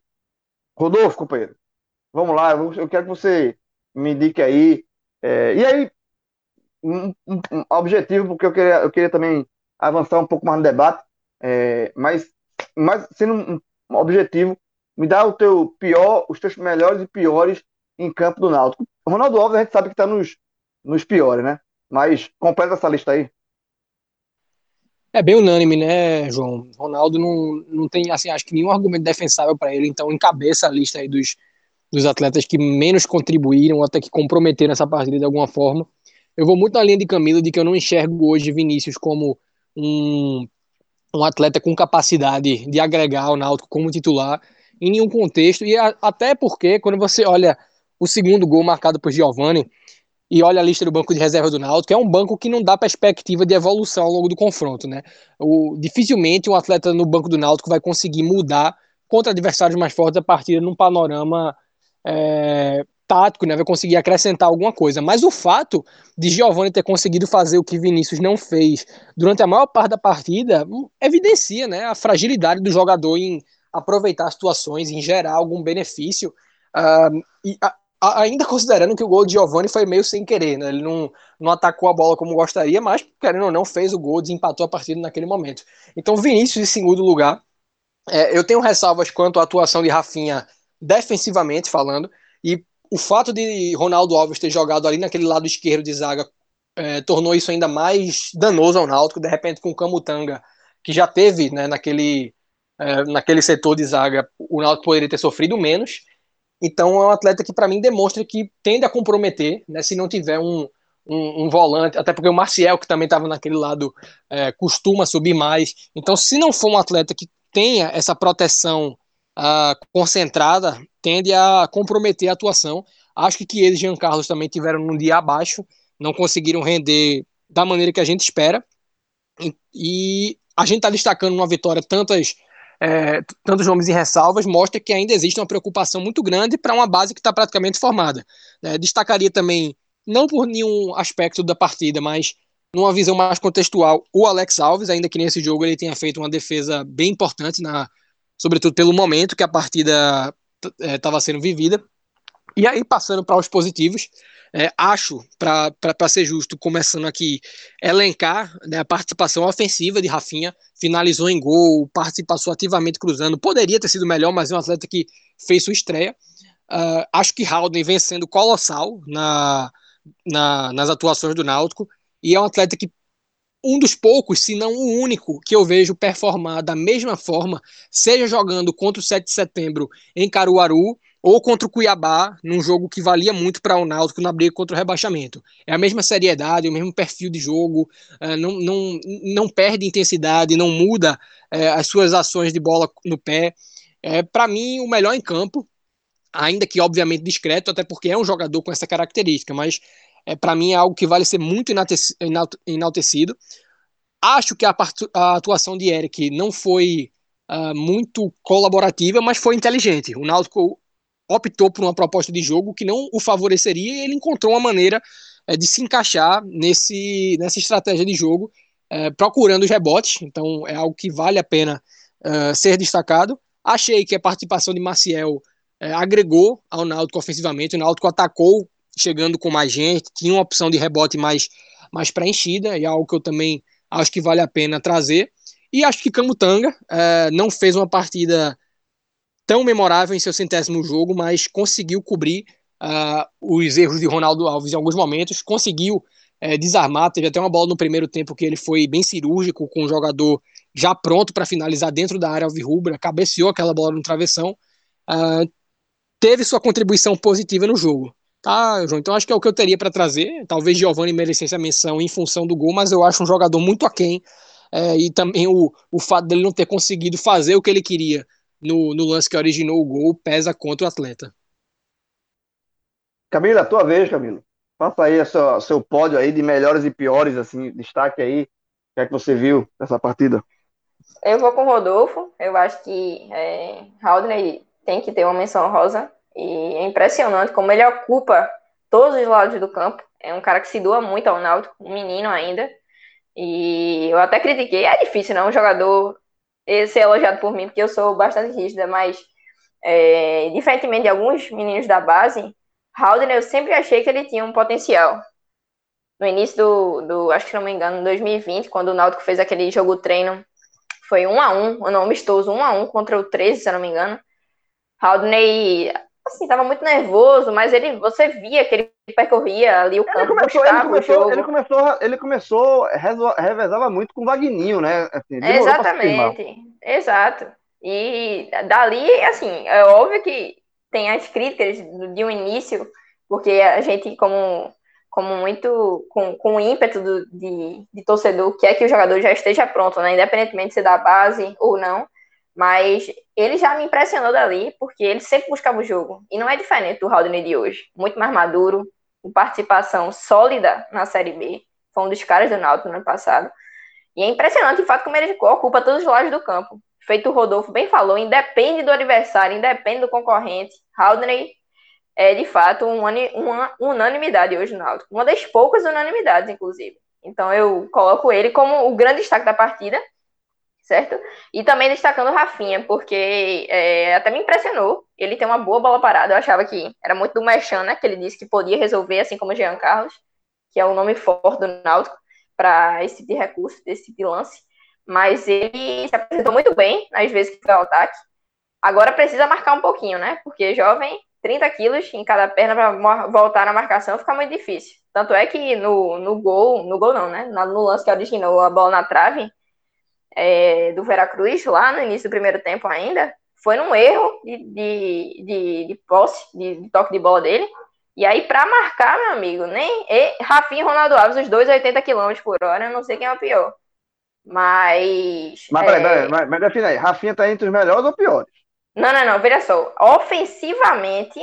Rodolfo, companheiro, vamos lá, eu quero que você me indique aí. É... E aí, um, um, um, objetivo, porque eu queria, eu queria também avançar um pouco mais no debate, é, mas, mas sendo um, um, objetivo, me dá o teu pior, os teus melhores e piores em campo do Náutico. O Ronaldo Alves a gente sabe que está nos, nos piores, né? Mas completa essa lista aí. É bem unânime, né, João? Ronaldo não, não tem, assim, acho que nenhum argumento defensável para ele, então encabeça a lista aí dos, dos atletas que menos contribuíram, até que comprometeram essa partida de alguma forma. Eu vou muito na linha de Camilo de que eu não enxergo hoje Vinícius como um, um atleta com capacidade de agregar o Náutico como titular em nenhum contexto, e a, até porque quando você olha o segundo gol marcado por Giovani e olha a lista do banco de reserva do Náutico, é um banco que não dá perspectiva de evolução ao longo do confronto, né? O, dificilmente um atleta no banco do Náutico vai conseguir mudar contra adversários mais fortes a partir num panorama é, tático, né, vai conseguir acrescentar alguma coisa. Mas o fato de Giovani ter conseguido fazer o que Vinícius não fez durante a maior parte da partida hum, evidencia né, a fragilidade do jogador em aproveitar situações, em gerar algum benefício. Uh, e a, ainda considerando que o gol de Giovani foi meio sem querer, né? ele não, não atacou a bola como gostaria, mas querendo ou não, fez o gol, desempatou a partida naquele momento. Então, Vinícius em segundo lugar. É, eu tenho ressalvas quanto à atuação de Rafinha defensivamente falando, e o fato de Ronaldo Alves ter jogado ali naquele lado esquerdo de zaga é, tornou isso ainda mais danoso ao Náutico, de repente com o Camutanga, que já teve né, naquele, é, naquele setor de zaga, o Náutico poderia ter sofrido menos, então é um atleta que para mim demonstra que tende a comprometer, né, se não tiver um, um, um, volante, até porque o Marcial, que também estava naquele lado, é, costuma subir mais. Então, se não for um atleta que tenha essa proteção uh, concentrada, tende a comprometer a atuação. Acho que Chiesa e Jean Carlos também tiveram um dia abaixo, não conseguiram render da maneira que a gente espera. E, e a gente está destacando uma vitória tantas é, tantos nomes em ressalvas, mostra que ainda existe uma preocupação muito grande para uma base que está praticamente formada. É, destacaria também, não por nenhum aspecto da partida, mas numa visão mais contextual, o Alex Alves, ainda que nesse jogo ele tenha feito uma defesa bem importante, na, sobretudo pelo momento que a partida estava é, sendo vivida. E aí, passando para os positivos, é, acho, para ser justo, começando aqui, elencar né, a participação ofensiva de Rafinha, finalizou em gol, participou ativamente cruzando, poderia ter sido melhor, mas é um atleta que fez sua estreia. Uh, acho que Haldane vem sendo colossal na, na, nas atuações do Náutico, e é um atleta que um dos poucos, se não o único, que eu vejo performar da mesma forma, seja jogando contra o 7 de setembro em Caruaru, ou contra o Cuiabá, num jogo que valia muito para o Náutico na briga contra o rebaixamento. É a mesma seriedade, o mesmo perfil de jogo, é, não, não, não perde intensidade, não muda é, as suas ações de bola no pé. É, para mim, o melhor em campo, ainda que obviamente discreto, até porque é um jogador com essa característica, mas é, para mim é algo que vale ser muito enaltecido. Acho que a, a atuação de Eric não foi uh, muito colaborativa, mas foi inteligente. O Náutico optou por uma proposta de jogo que não o favoreceria e ele encontrou uma maneira é, de se encaixar nesse, nessa estratégia de jogo, é, procurando os rebotes. Então é algo que vale a pena uh, ser destacado. Achei que a participação de Maciel é, agregou ao Náutico ofensivamente. O Náutico atacou chegando com mais gente, tinha uma opção de rebote mais, mais preenchida, e é algo que eu também acho que vale a pena trazer. E acho que Camutanga é, não fez uma partida tão memorável em seu centésimo jogo, mas conseguiu cobrir uh, os erros de Ronaldo Alves em alguns momentos, conseguiu é, desarmar, teve até uma bola no primeiro tempo que ele foi bem cirúrgico, com o jogador já pronto para finalizar dentro da área alvirrubra, cabeceou aquela bola no travessão, uh, teve sua contribuição positiva no jogo. Tá, João, então acho que é o que eu teria para trazer. Talvez Giovanni merecesse a menção em função do gol, mas eu acho um jogador muito aquém. É, e também o, o fato dele não ter conseguido fazer o que ele queria no, no lance que originou o gol pesa contra o atleta. Camila, tua vez, Camila. Faça aí seu, seu pódio aí de melhores e piores, assim, destaque aí. O que é que você viu dessa partida? Eu vou com o Rodolfo. Eu acho que é, Haldner tem que ter uma menção rosa. E é impressionante como ele ocupa todos os lados do campo. É um cara que se doa muito ao Náutico, um menino ainda. E eu até critiquei. É difícil, não? Um jogador ser elogiado por mim, porque eu sou bastante rígida, mas é, diferentemente de alguns meninos da base, Haldner eu sempre achei que ele tinha um potencial. No início do, do acho que não me engano, em 2020, quando o Náutico fez aquele jogo treino, foi um a um, não, amistoso, um a um contra o 13, se eu não me engano. Haldner assim, tava muito nervoso, mas ele, você via que ele percorria ali o campo, ele começou, ele começou, ele começou, ele começou, revezava muito com o Vagninho, né? Assim, Exatamente, exato. E dali, assim, é óbvio que tem as críticas de um início, porque a gente, como, como muito, com, com o ímpeto do, de, de torcedor, quer que o jogador já esteja pronto, né? Independentemente de ser da base ou não, mas ele já me impressionou dali, porque ele sempre buscava o jogo. E não é diferente do Haldane de hoje. Muito mais maduro, com participação sólida na Série B. Foi um dos caras do Náutico no ano passado. E é impressionante, de fato, como ele ocupa todos os lados do campo. Feito o Rodolfo bem falou, independe do adversário, independe do concorrente. Haldane é, de fato, uma, uma unanimidade hoje no Náutico. Uma das poucas unanimidades, inclusive. Então eu coloco ele como o grande destaque da partida certo? E também destacando o Rafinha, porque é, até me impressionou. Ele tem uma boa bola parada. Eu achava que era muito do Merchan, né? Que ele disse que podia resolver, assim como o Jean Carlos, que é o nome forte do Náutico para esse tipo de recurso, desse tipo de lance. Mas ele se apresentou muito bem nas vezes que foi ao ataque. Agora precisa marcar um pouquinho, né? Porque jovem, 30 quilos em cada perna para voltar na marcação fica muito difícil. Tanto é que no, no gol, no gol não, né? No lance que originou a bola na trave, é, do Veracruz, lá no início do primeiro tempo ainda, foi num erro de, de, de, de posse, de, de, toque de bola dele. E aí, para marcar, meu amigo, nem e, Rafinha e Ronaldo Alves, os dois 80 km por hora, eu não sei quem é o pior. Mas. Mas peraí, é... peraí, mas, mas define aí, Rafinha tá entre os melhores ou piores? Não, não, não, veja só. Ofensivamente,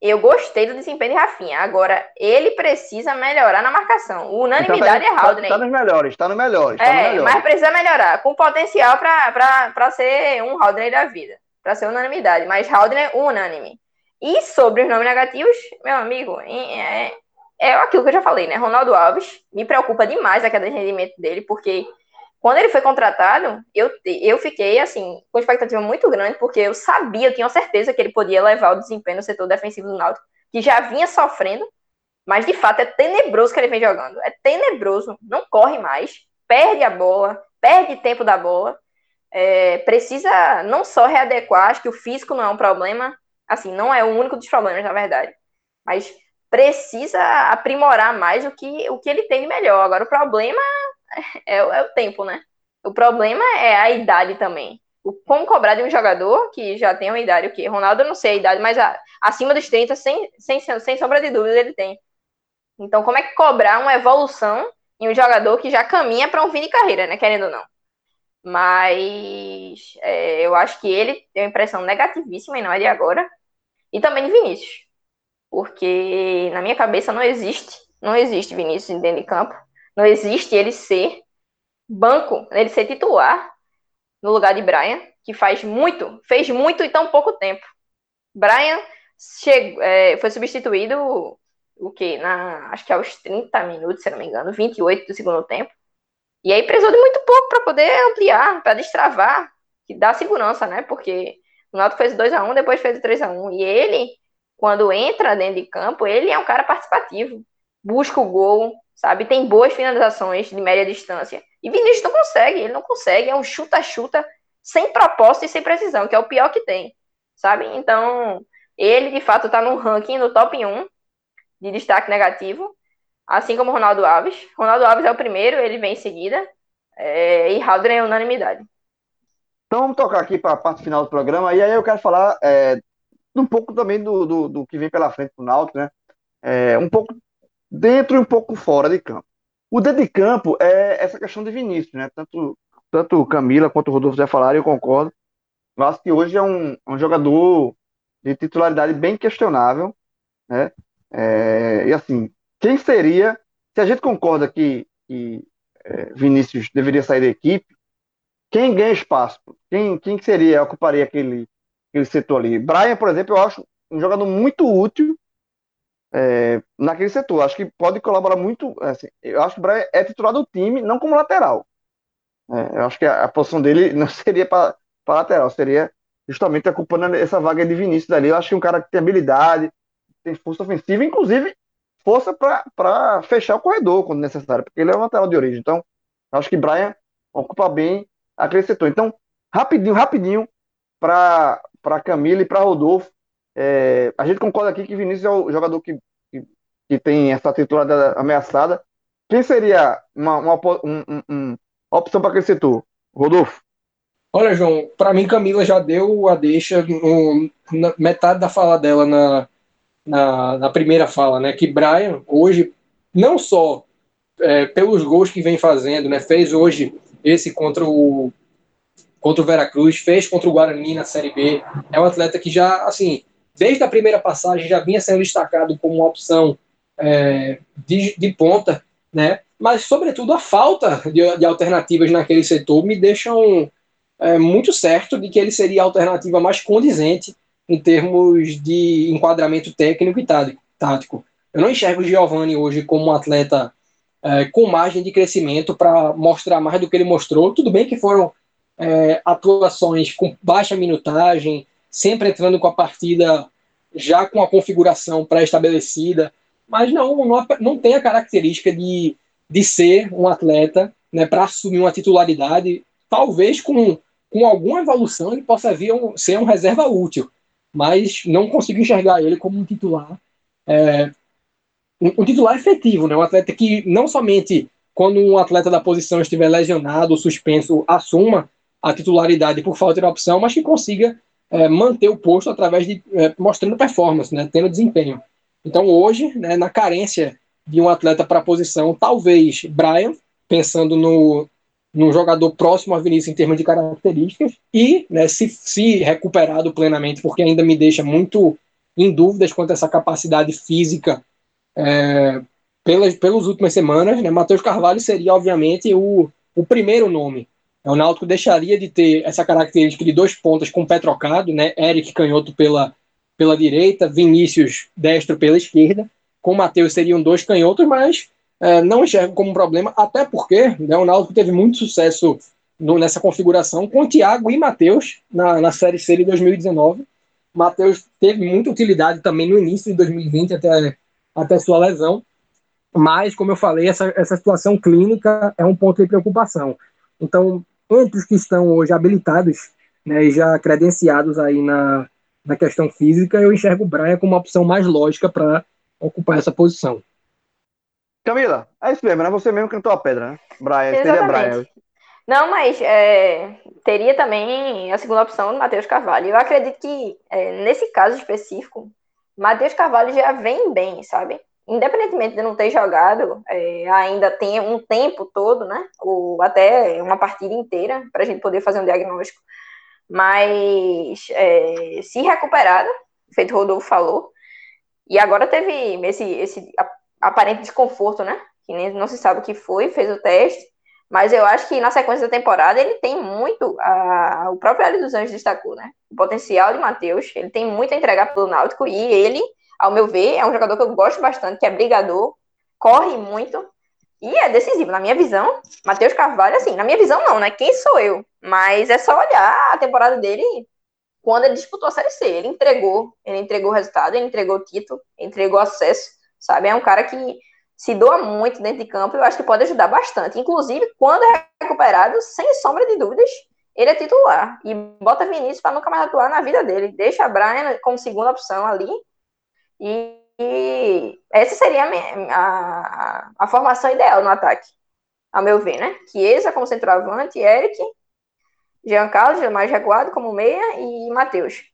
eu gostei do desempenho de Rafinha. Agora, ele precisa melhorar na marcação. Unanimidade então, tá, é Haldner. Tá, tá nos melhores, tá nos melhores. Tá é, no melhores. mas precisa melhorar. Com potencial para ser um Haldner da vida. Para ser unanimidade. Mas Haldner unânime. E sobre os nomes negativos, meu amigo, é, é aquilo que eu já falei, né? Ronaldo Alves me preocupa demais a queda de rendimento dele, porque quando ele foi contratado, eu, eu fiquei, assim, com expectativa muito grande, porque eu sabia, eu tinha certeza que ele podia levar o desempenho no setor defensivo do Náutico, que já vinha sofrendo, mas de fato é tenebroso que ele vem jogando. É tenebroso, não corre mais, perde a bola, perde tempo da bola, é, precisa não só readequar, acho que o físico não é um problema, assim, não é o único dos problemas, na verdade, mas precisa aprimorar mais o que, o que ele tem de melhor. Agora, o problema é, é o tempo, né? O problema é a idade também. como cobrar de um jogador que já tem uma idade, o que? Ronaldo, eu não sei a idade, mas a, acima dos 30, sem, sem, sem sombra de dúvida, ele tem. Então, como é que cobrar uma evolução em um jogador que já caminha para um fim de carreira, né? Querendo ou não. Mas é, eu acho que ele tem uma impressão negativíssima e não é de agora. E também de Vinícius. Porque na minha cabeça não existe, não existe Vinícius dentro de campo. Não existe ele ser banco, ele ser titular no lugar de Brian, que faz muito, fez muito em tão pouco tempo. Brian chegou, é, foi substituído o que? Na, acho que aos 30 minutos, se não me engano, 28 do segundo tempo. E aí precisou de muito pouco para poder ampliar, para destravar, que dá segurança, né? Porque o Náutico fez 2 a 1 depois fez 3 a 1 E ele, quando entra dentro de campo, ele é um cara participativo. Busca o gol, sabe? Tem boas finalizações de média distância. E Vinícius não consegue, ele não consegue. É um chuta-chuta sem propósito e sem precisão, que é o pior que tem, sabe? Então, ele de fato está no ranking, no top 1 de destaque negativo, assim como Ronaldo Alves. Ronaldo Alves é o primeiro, ele vem em seguida, é, e Haldren é unanimidade. Então vamos tocar aqui para a parte final do programa, e aí eu quero falar é, um pouco também do, do, do, que vem pela frente do Náutico, né? É, um pouco dentro e um pouco fora de campo. O dentro de campo é essa questão de Vinícius, né? Tanto, tanto Camila quanto o Rodolfo já falaram, eu concordo. Eu acho que hoje é um, um jogador de titularidade bem questionável, né? É, e assim, quem seria, se a gente concorda que, que é, Vinícius deveria sair da equipe, quem ganha espaço? Quem, quem seria, ocuparia aquele, aquele setor ali? Brian, por exemplo, eu acho um jogador muito útil é, naquele setor. Acho que pode colaborar muito. Assim, eu acho que o Brian é titular do time, não como lateral. É, eu acho que a, a posição dele não seria para lateral, seria justamente ocupando essa vaga de Vinícius ali. Eu acho que um cara que tem habilidade, tem força ofensiva, inclusive força para fechar o corredor quando necessário, porque ele é o lateral de origem. Então, acho que Brian ocupa bem aquele setor. Então, rapidinho, rapidinho, para Camila e para Rodolfo. É, a gente concorda aqui que Vinícius é o jogador que, que, que tem essa titularidade ameaçada. Quem seria uma, uma, um, um, um, opção para aquele? Rodolfo? Olha, João, para mim Camila já deu a deixa na metade da fala dela na, na, na primeira fala, né? Que Brian hoje não só é, pelos gols que vem fazendo, né? Fez hoje esse contra o contra o Veracruz, fez contra o Guarani na Série B. É um atleta que já, assim, desde a primeira passagem já vinha sendo destacado como uma opção é, de, de ponta, né? Mas, sobretudo, a falta de, de alternativas naquele setor me deixam é, muito certo de que ele seria a alternativa mais condizente em termos de enquadramento técnico e tático. Eu não enxergo o Giovanni hoje como um atleta é, com margem de crescimento para mostrar mais do que ele mostrou. Tudo bem que foram é, atuações com baixa minutagem, sempre entrando com a partida já com a configuração pré-estabelecida, mas não, não, não tem a característica de, de ser um atleta né, para assumir uma titularidade, talvez com, com alguma evolução ele possa vir um, ser um reserva útil mas não consigo enxergar ele como um titular, é, um, um, titular efetivo, né? Um atleta que não somente quando um atleta da posição estiver lesionado ou suspenso assuma a titularidade por falta de opção, mas que consiga é, manter o posto através de é, mostrando performance, né? Tendo desempenho. Então hoje, né, na carência de um atleta para a posição, talvez Brian, pensando no, num jogador próximo a Vinícius em termos de características e, né, se, se recuperado plenamente, porque ainda me deixa muito em dúvidas quanto a essa capacidade física é, pelas, pelas últimas semanas, né, Matheus Carvalho seria, obviamente, o, o primeiro nome. O Náutico deixaria de ter essa característica de dois pontas com pé trocado, né, Eric Canhoto pela, pela direita, Vinícius destro pela esquerda, com Matheus seriam dois canhotos, mas é, não enxergo como um problema, até porque né, o Náutico teve muito sucesso no, nessa configuração com Thiago e Matheus na, na Série C de 2019. Matheus teve muita utilidade também no início de 2020 até, até sua lesão, mas, como eu falei, essa, essa situação clínica é um ponto de preocupação. Então, entre os que estão hoje habilitados né, e já credenciados aí na, na questão física, eu enxergo o Brian como uma opção mais lógica para ocupar essa posição. Camila, é isso mesmo, né? Você mesmo cantou a pedra, né? Brian, seria Brian. Não, mas é, teria também a segunda opção do Matheus Carvalho. Eu acredito que, é, nesse caso específico, Matheus Carvalho já vem bem, sabe? Independentemente de não ter jogado, é, ainda tem um tempo todo, né? Ou até uma partida inteira, para a gente poder fazer um diagnóstico. Mas é, se recuperado, feito o Rodolfo falou, e agora teve esse, esse aparente desconforto, né? Que nem, não se sabe o que foi, fez o teste, mas eu acho que na sequência da temporada ele tem muito. A, o próprio Hélio dos Anjos destacou, né? O potencial de Matheus. Ele tem muito a entregar pelo Náutico e ele, ao meu ver, é um jogador que eu gosto bastante, que é brigador, corre muito e é decisivo. Na minha visão, Matheus Carvalho, assim, na minha visão não, né? Quem sou eu? Mas é só olhar a temporada dele quando ele disputou a Série C. Ele entregou, ele entregou o resultado, ele entregou o título, entregou acesso, sabe? É um cara que se doa muito dentro de campo, eu acho que pode ajudar bastante. Inclusive, quando é recuperado, sem sombra de dúvidas, ele é titular. E bota Vinícius para nunca mais atuar na vida dele. Deixa Brian como segunda opção ali. E, e essa seria a, a, a, formação ideal no ataque, ao meu ver, né? Chiesa como centroavante, Eric, Jean Carlos mais recuado como meia e Matheus.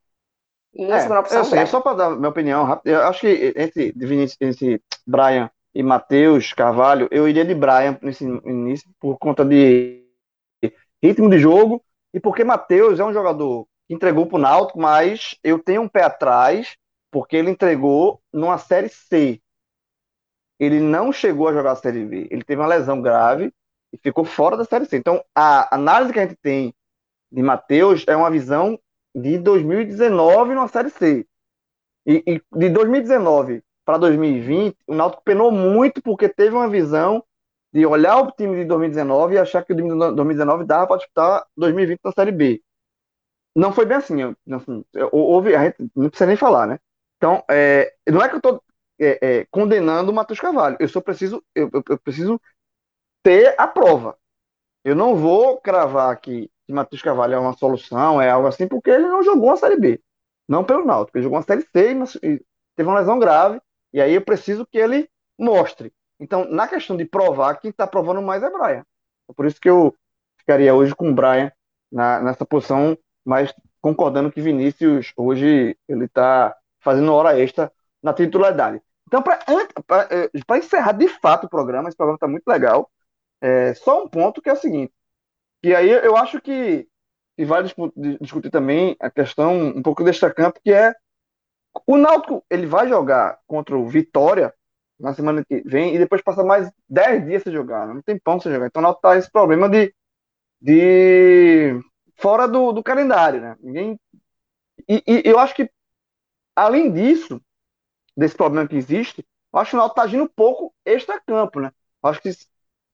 E é, segunda opção, eu sei, só para dar minha opinião rápida, eu acho que entre entre Brian e Matheus Carvalho, eu iria de Brian nesse início por conta de ritmo de jogo e porque Matheus é um jogador que entregou para o Náutico, mas eu tenho um pé atrás porque ele entregou numa Série C. Ele não chegou a jogar a Série B. Ele teve uma lesão grave e ficou fora da Série C. Então, a análise que a gente tem de Matheus é uma visão de 2019 numa Série C. E, e de 2019 para 2020, o Náutico penou muito porque teve uma visão de olhar o time de 2019 e achar que o time de 2019 dava para disputar 2020 na Série B. Não foi bem assim. assim houve, a gente não precisa nem falar, né? Então, é, não é que eu estou é, é, condenando o Matheus Carvalho. Eu só preciso, eu, eu, preciso ter a prova. Eu não vou cravar aqui que Matheus Carvalho é uma solução, é algo assim, porque ele não jogou a Série B. Não pelo Náutico. Ele jogou uma Série C e teve uma lesão grave e aí eu preciso que ele mostre. Então, na questão de provar, quem está provando mais é Brian. É por isso que eu ficaria hoje com o Brian na, nessa posição, mas concordando que Vinícius hoje ele está fazendo hora extra na titularidade. Então, para eh, encerrar de fato o programa, esse programa está muito legal. É, só um ponto que é o seguinte, que aí eu acho que, que vale discutir também a questão um pouco deste campo, que é o Náutico, ele vai jogar contra o Vitória na semana que vem e depois passa mais 10 dias sem jogar. Né? Não tem pão sem jogar. Então o Náutico tá esse problema de, de fora do, do calendário, né? Ninguém... E, e, eu acho que, além disso, desse problema que existe, acho que o Náutico tá agindo pouco extra-campo, né? Acho que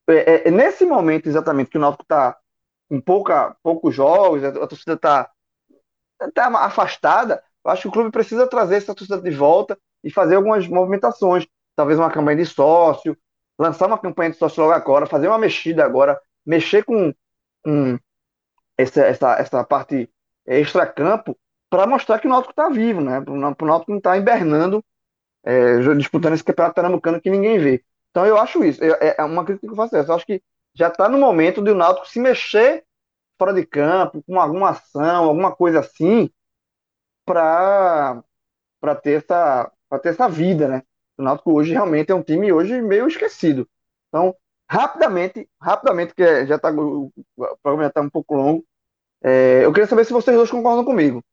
é, é, é, nesse momento exatamente que o Náutico tá com pouca, poucos jogos, a, a torcida tá, tá afastada, acho que o clube precisa trazer essa torcida de volta e fazer algumas movimentações. Talvez uma campanha de sócio, lançar uma campanha de sócio logo agora, fazer uma mexida agora, mexer com, com essa, essa, essa parte extra-campo para mostrar que o Náutico está vivo, né? Para o Náutico não estar tá hibernando, é, disputando esse campeonato pernambucano que ninguém vê. Então eu acho isso. É, é uma crítica que eu faço essa. Eu acho que já está no momento de o Náutico se mexer fora de campo, com alguma ação, alguma coisa assim, para para ter essa ter essa vida, né? O Náutico hoje realmente é um time hoje meio esquecido. Então, rapidamente, rapidamente que já tá o programa já está um pouco longo, é, eu queria saber se vocês dois concordam comigo.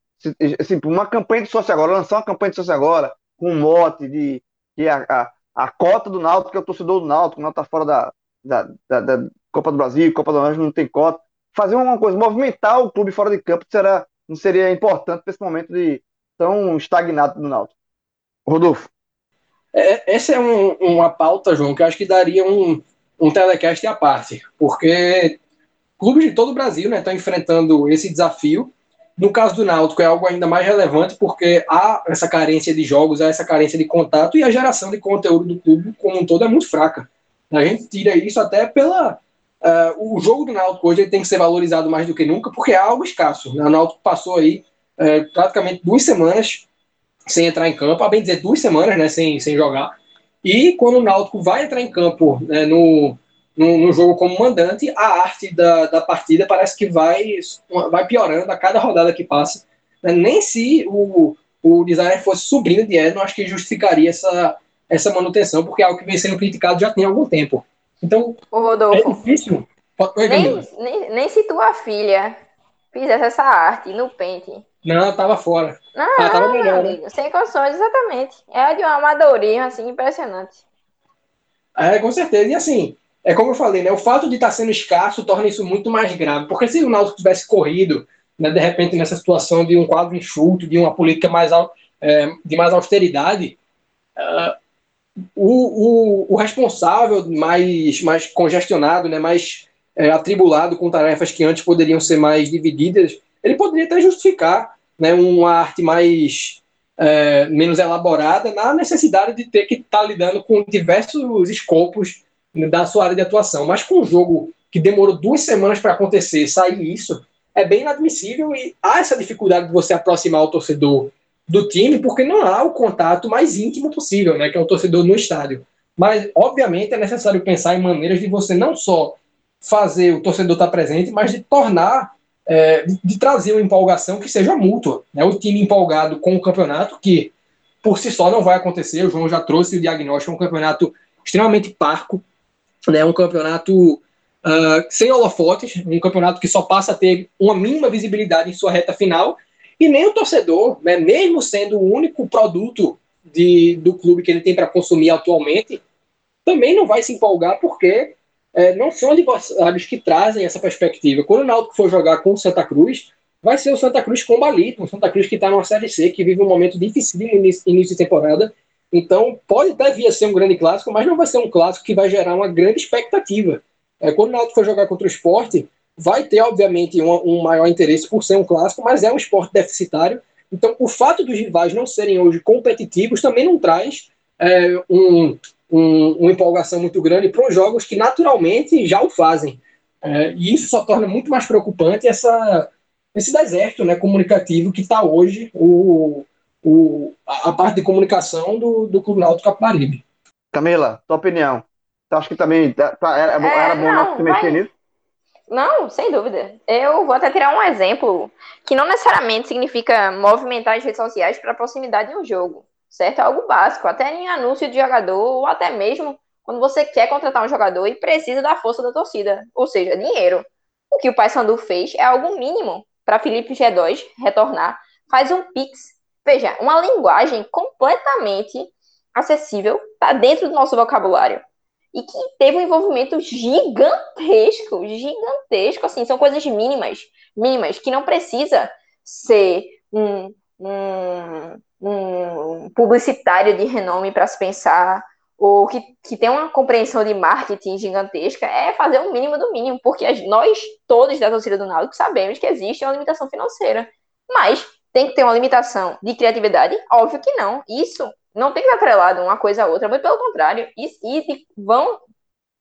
Assim, uma campanha de sócio agora, lançar uma campanha de sócio agora com um mote de que a, a, a cota do Náutico, que é o torcedor do Náutico, o Náutico está fora da, da, da, da, Copa do Brasil, Copa do Anjo não tem cota. Fazer uma coisa, movimentar o clube fora de campo será não seria importante para esse momento de tão estagnado do Náutico. Rodolfo. É, essa é um, uma pauta, João, que eu acho que daria um, um telecast à parte, porque clubes de todo o Brasil estão né, enfrentando esse desafio. No caso do Náutico é algo ainda mais relevante porque há essa carência de jogos, há essa carência de contato e a geração de conteúdo do clube como um todo é muito fraca. A gente tira isso até pela Uh, o jogo do Náutico hoje tem que ser valorizado mais do que nunca, porque é algo escasso. O Náutico passou aí uh, praticamente duas semanas sem entrar em campo, a bem dizer, duas semanas né, sem, sem jogar. E quando o Náutico vai entrar em campo né, no, no, no, jogo como mandante, a arte da, da partida parece que vai, vai piorando a cada rodada que passa. Né? Nem se o, o designer fosse sobrinho de Edson, acho que justificaria essa, essa manutenção, porque é algo que vem sendo criticado já tem algum tempo. Então, Ô, Rodolfo, é difícil. nem, nem, nem se tua filha fizesse essa arte no pente. Não, tava fora. Não, ah, tava melhor, né? amigo, sem condições, exatamente. É de um amadorismo, assim, impressionante. É, com certeza. E assim, é como eu falei, né? O fato de estar tá sendo escasso torna isso muito mais grave. Porque se o Náutico tivesse corrido, né, de repente, nessa situação de um quadro enxuto, de uma política mais, é, de mais austeridade, uh, o, o, o, responsável mais, mais congestionado, né, mais é, atribulado com tarefas que antes poderiam ser mais divididas, ele poderia até justificar né, uma arte mais é, menos elaborada na necessidade de ter que estar tá lidando com diversos escopos da sua área de atuação. Mas com um jogo que demorou duas semanas para acontecer, sair isso, é bem inadmissível e há essa dificuldade de você aproximar o torcedor do time, porque não há o contato mais íntimo possível, né, que é o torcedor no estádio. Mas, obviamente, é necessário pensar em maneiras de você não só fazer o torcedor estar presente, mas de tornar, é, de, trazer uma empolgação que seja mútua. Né? O time empolgado com o campeonato, que por si só não vai acontecer, o João já trouxe o diagnóstico, é um campeonato extremamente parco, né? um campeonato uh, sem holofotes, um campeonato que só passa a ter uma mínima visibilidade em sua reta final, e nem o torcedor, né, mesmo sendo o único produto de, do clube que ele tem para consumir atualmente, também não vai se empolgar porque é, não são adversários que trazem essa perspectiva. Quando o Náutico for jogar com o Santa Cruz, vai ser o Santa Cruz combalido, o Santa Cruz que está numa Série C, que vive um momento difícil no início, início de temporada. Então, pode até vir a ser um grande clássico, mas não vai ser um clássico que vai gerar uma grande expectativa. É, quando o Náutico for jogar contra o esporte, vai ter, obviamente, um, um maior interesse por ser um clássico, mas é um esporte deficitário. Então, o fato dos rivais não serem hoje competitivos também não traz é, um, um, uma empolgação muito grande para os jogos que naturalmente já o fazem. É, e isso só torna muito mais preocupante essa, esse deserto né, comunicativo que está hoje o, o, a parte de comunicação do, do Clube Náutico Capibaribe. Camila, tua opinião. Tu acha que também tá, tá era, é, era bom não, se mexer nisso? Não, sem dúvida. Eu vou até tirar um exemplo que não necessariamente significa movimentar as redes sociais para proximidade de um jogo certo? É algo básico, até em anúncio de jogador, ou até mesmo quando você quer contratar um jogador e precisa da força da torcida, ou seja, dinheiro. O que o Paysandu fez é algo mínimo para Felipe G2 retornar. Faz um Pix. Veja, uma linguagem completamente acessível, está dentro do nosso vocabulário. E que teve um envolvimento gigantesco, gigantesco, assim, são coisas mínimas, mínimas, que não precisa ser um, um, um publicitário de renome para se pensar, ou que, que tem uma compreensão de marketing gigantesca, é fazer o mínimo do mínimo, porque nós, todos da torcida do Náutico, sabemos que existe uma limitação financeira. Mas tem que ter uma limitação de criatividade? Óbvio que não. Isso não tem que estar atrelado uma coisa a outra, muito pelo contrário. E, e vão.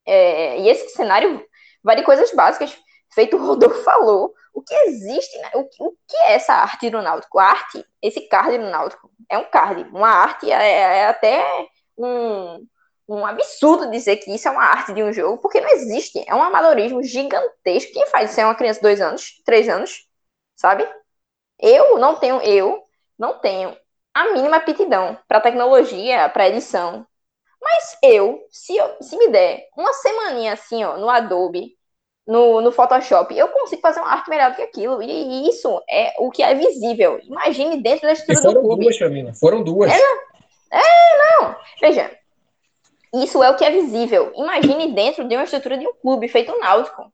É, e esse cenário vai de coisas básicas, feito o Rodolfo falou o que existe, né? o, o, que é essa arte do Náutico? A arte, esse card do Náutico, é um card. Uma arte é, é até um, um absurdo dizer que isso é uma arte de um jogo, porque não existe. É um amadorismo gigantesco. Quem faz isso é uma criança de dois anos, três anos, sabe? Eu não tenho, eu não tenho a mínima aptidão para tecnologia, para edição. Mas eu, se, eu, se me der uma semaninha assim, ó, no Adobe, no, no Photoshop, eu consigo fazer uma arte melhor do que aquilo. E isso é o que é visível. Imagine dentro da estrutura do clube. Duas, Camila. Foram duas. É, é, não. Veja, isso é o que é visível. Imagine dentro de uma estrutura de um clube feito um Náutico.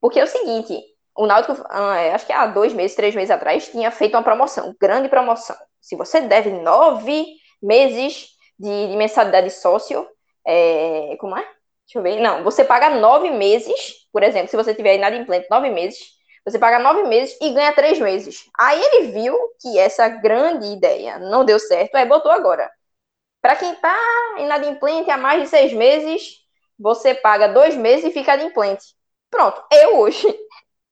Porque é o seguinte, o Náutico, ah, é, acho que há dois meses, três meses atrás, tinha feito uma promoção, grande promoção. Se você deve nove meses de, de mensalidade sócio, é, como é? Deixa eu ver. Não, você paga nove meses, por exemplo, se você tiver inadimplente nove meses, você paga nove meses e ganha três meses. Aí ele viu que essa grande ideia não deu certo, aí botou agora. Para quem tá inadimplente há mais de seis meses, você paga dois meses e fica adimplente. Pronto, eu hoje,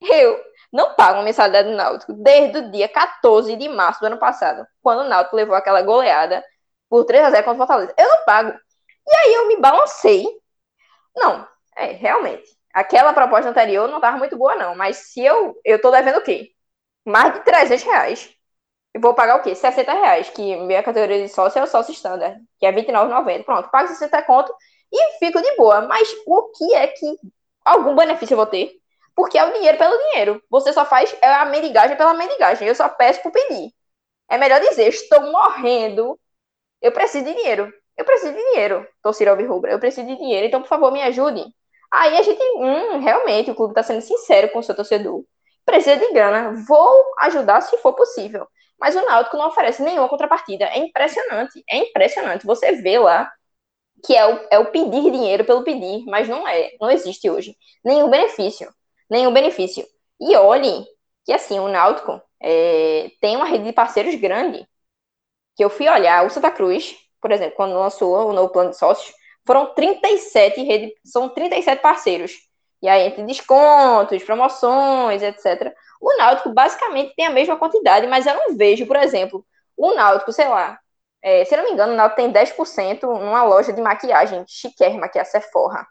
eu não pago uma mensalidade do Náutico desde o dia 14 de março do ano passado, quando o Náutico levou aquela goleada por 3 a 0 contra o Fortaleza. Eu não pago. E aí eu me balancei não, É, realmente. Aquela proposta anterior não estava muito boa, não. Mas se eu. Eu tô devendo o quê? Mais de 300 reais. Eu vou pagar o quê? 60 reais, que minha categoria de sócio é o sócio standard, que é R$29,90. Pronto, pago 60 conto e fico de boa. Mas o que é que algum benefício eu vou ter? Porque é o dinheiro pelo dinheiro. Você só faz é a mendigagem pela mendigagem. Eu só peço por pedir. É melhor dizer, estou morrendo, eu preciso de dinheiro. Eu preciso de dinheiro, torcida Alvirrubra. Eu preciso de dinheiro, então, por favor, me ajude. Aí a gente, hum, realmente, o clube está sendo sincero com o seu torcedor. Precisa de grana, vou ajudar se for possível. Mas o Náutico não oferece nenhuma contrapartida. É impressionante, é impressionante. Você vê lá que é o, é o pedir dinheiro pelo pedir, mas não é, não existe hoje. Nenhum benefício, nenhum benefício. E olhe que, assim, o Náutico é, tem uma rede de parceiros grande, que eu fui olhar, o Santa Cruz, por exemplo, quando lançou o novo plano de sócios, foram 37 redes, são 37 parceiros. E aí, entre descontos, promoções, etc. O Náutico basicamente tem a mesma quantidade, mas eu não vejo, por exemplo, o Náutico, sei lá, é, se não me engano, o Náutico tem 10% numa loja de maquiagem chiquérrima, que é a Sephora.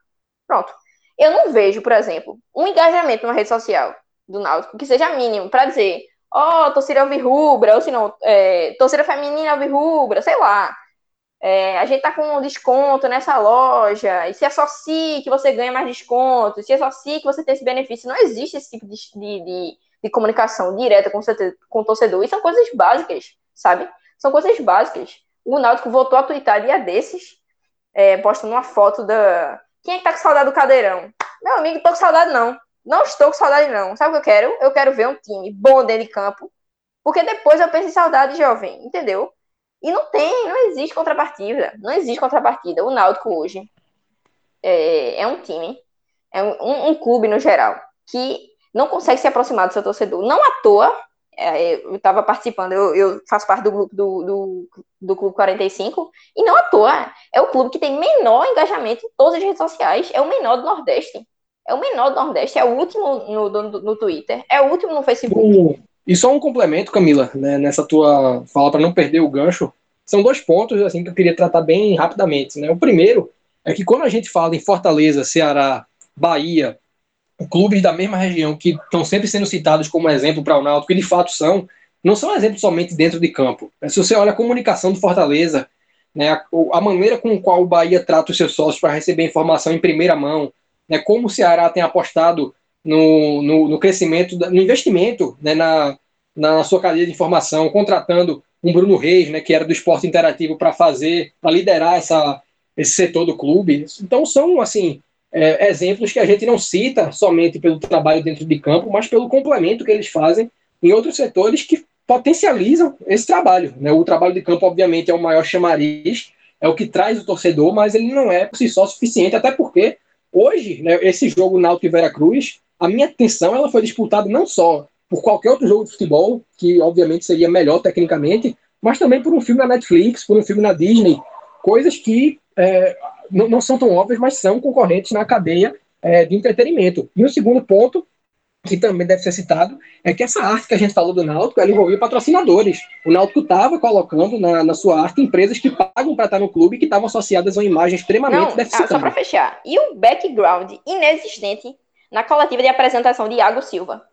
Pronto. Eu não vejo, por exemplo, um engajamento numa rede social do Náutico que seja mínimo para dizer, ó, oh, torcida alvirrubra, ou se não, é, torcida feminina alvirrubra, sei lá. É, a gente tá com um desconto nessa loja, e se associe que você ganha mais desconto, se associe que você tem esse benefício. Não existe esse tipo de, de, de, comunicação direta com, com o torcedor. E são coisas básicas, sabe? São coisas básicas. O Náutico voltou a twittar dia desses, é, postando uma foto da. Quem é que tá com saudade do cadeirão? Meu amigo, tô com saudade, não. Não estou com saudade, não. Sabe o que eu quero? Eu quero ver um time bom dentro de campo. Porque depois eu penso em saudade jovem, entendeu? E não tem, não existe contrapartida. Não existe contrapartida. O Náutico hoje é, é um time, é um, um, clube no geral, que não consegue se aproximar do seu torcedor. Não à toa, eu estava participando, eu, eu, faço parte do grupo do, do, do Clube 45, e não à toa, é o clube que tem menor engajamento em todas as redes sociais, é o menor do Nordeste. É o menor do Nordeste, é o último no, no, no Twitter, é o último no Facebook. E só um complemento, Camila, né, nessa tua fala para não perder o gancho, são dois pontos assim que eu queria tratar bem rapidamente. Né? O primeiro é que quando a gente fala em Fortaleza, Ceará, Bahia, clubes da mesma região que estão sempre sendo citados como exemplo para o Náutico, que de fato são, não são exemplos somente dentro de campo. Se você olha a comunicação do Fortaleza, né, a, a maneira com qual o Bahia trata os seus sócios para receber informação em primeira mão, né, como o Ceará tem apostado no, no, no crescimento, no investimento né, na, na sua cadeia de informação, contratando um Bruno Reis, né, que era do esporte interativo, para fazer, para liderar essa, esse setor do clube. Então são assim é, exemplos que a gente não cita somente pelo trabalho dentro de campo, mas pelo complemento que eles fazem em outros setores que potencializam esse trabalho. Né? O trabalho de campo, obviamente, é o maior chamariz, é o que traz o torcedor, mas ele não é por si só suficiente, até porque hoje, né, esse jogo Náutico e Veracruz, a minha atenção ela foi disputada não só por qualquer outro jogo de futebol, que obviamente seria melhor tecnicamente, mas também por um filme na Netflix, por um filme na Disney, coisas que é, não, não, são tão óbvias, mas são concorrentes na cadeia é, de entretenimento. E o segundo ponto, que também deve ser citado, é que essa arte que a gente falou do Náutico, ela envolvia patrocinadores. O Náutico estava colocando na, na, sua arte empresas que pagam para estar no clube e que estavam associadas a uma imagem extremamente não. Ah, só para fechar, e o background inexistente na coletiva de apresentação de Iago Silva.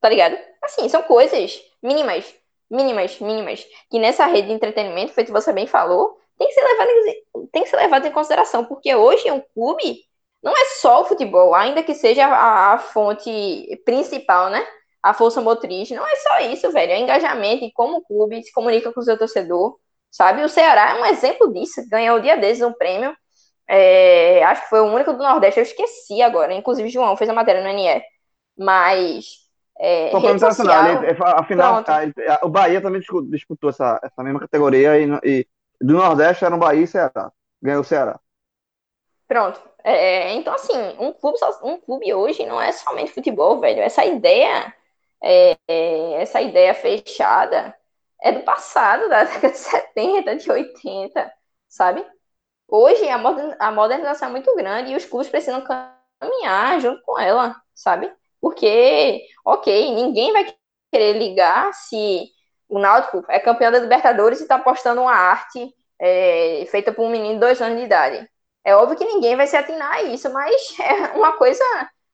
Tá ligado? Assim, são coisas mínimas, mínimas, mínimas, que nessa rede de entretenimento, feito você bem falou, tem que ser levado em, tem que ser levado em consideração, porque hoje um clube não é só o futebol, ainda que seja a, a fonte principal, né? A força motriz, não é só isso, velho. É engajamento e como o clube se comunica com o seu torcedor, sabe? O Ceará é um exemplo disso. Ganhou o dia desses um prêmio é, acho que foi o único do Nordeste, eu esqueci agora. Inclusive, João fez a matéria no NE. Mas. É, Foi internacional, afinal, a, o Bahia também disputou essa, essa mesma categoria e, e do Nordeste era um Bahia e Ceará. Ganhou o Ceará. Pronto. É, então, assim, um clube, um clube hoje não é somente futebol, velho. Essa ideia, é, é essa ideia fechada é do passado, da década de 70, de 80, sabe? Hoje a modernização é muito grande e os clubes precisam caminhar junto com ela, sabe? Porque, ok, ninguém vai querer ligar se o Náutico é campeão da Libertadores e está postando uma arte é, feita por um menino de dois anos de idade. É óbvio que ninguém vai se atinar a isso, mas é uma coisa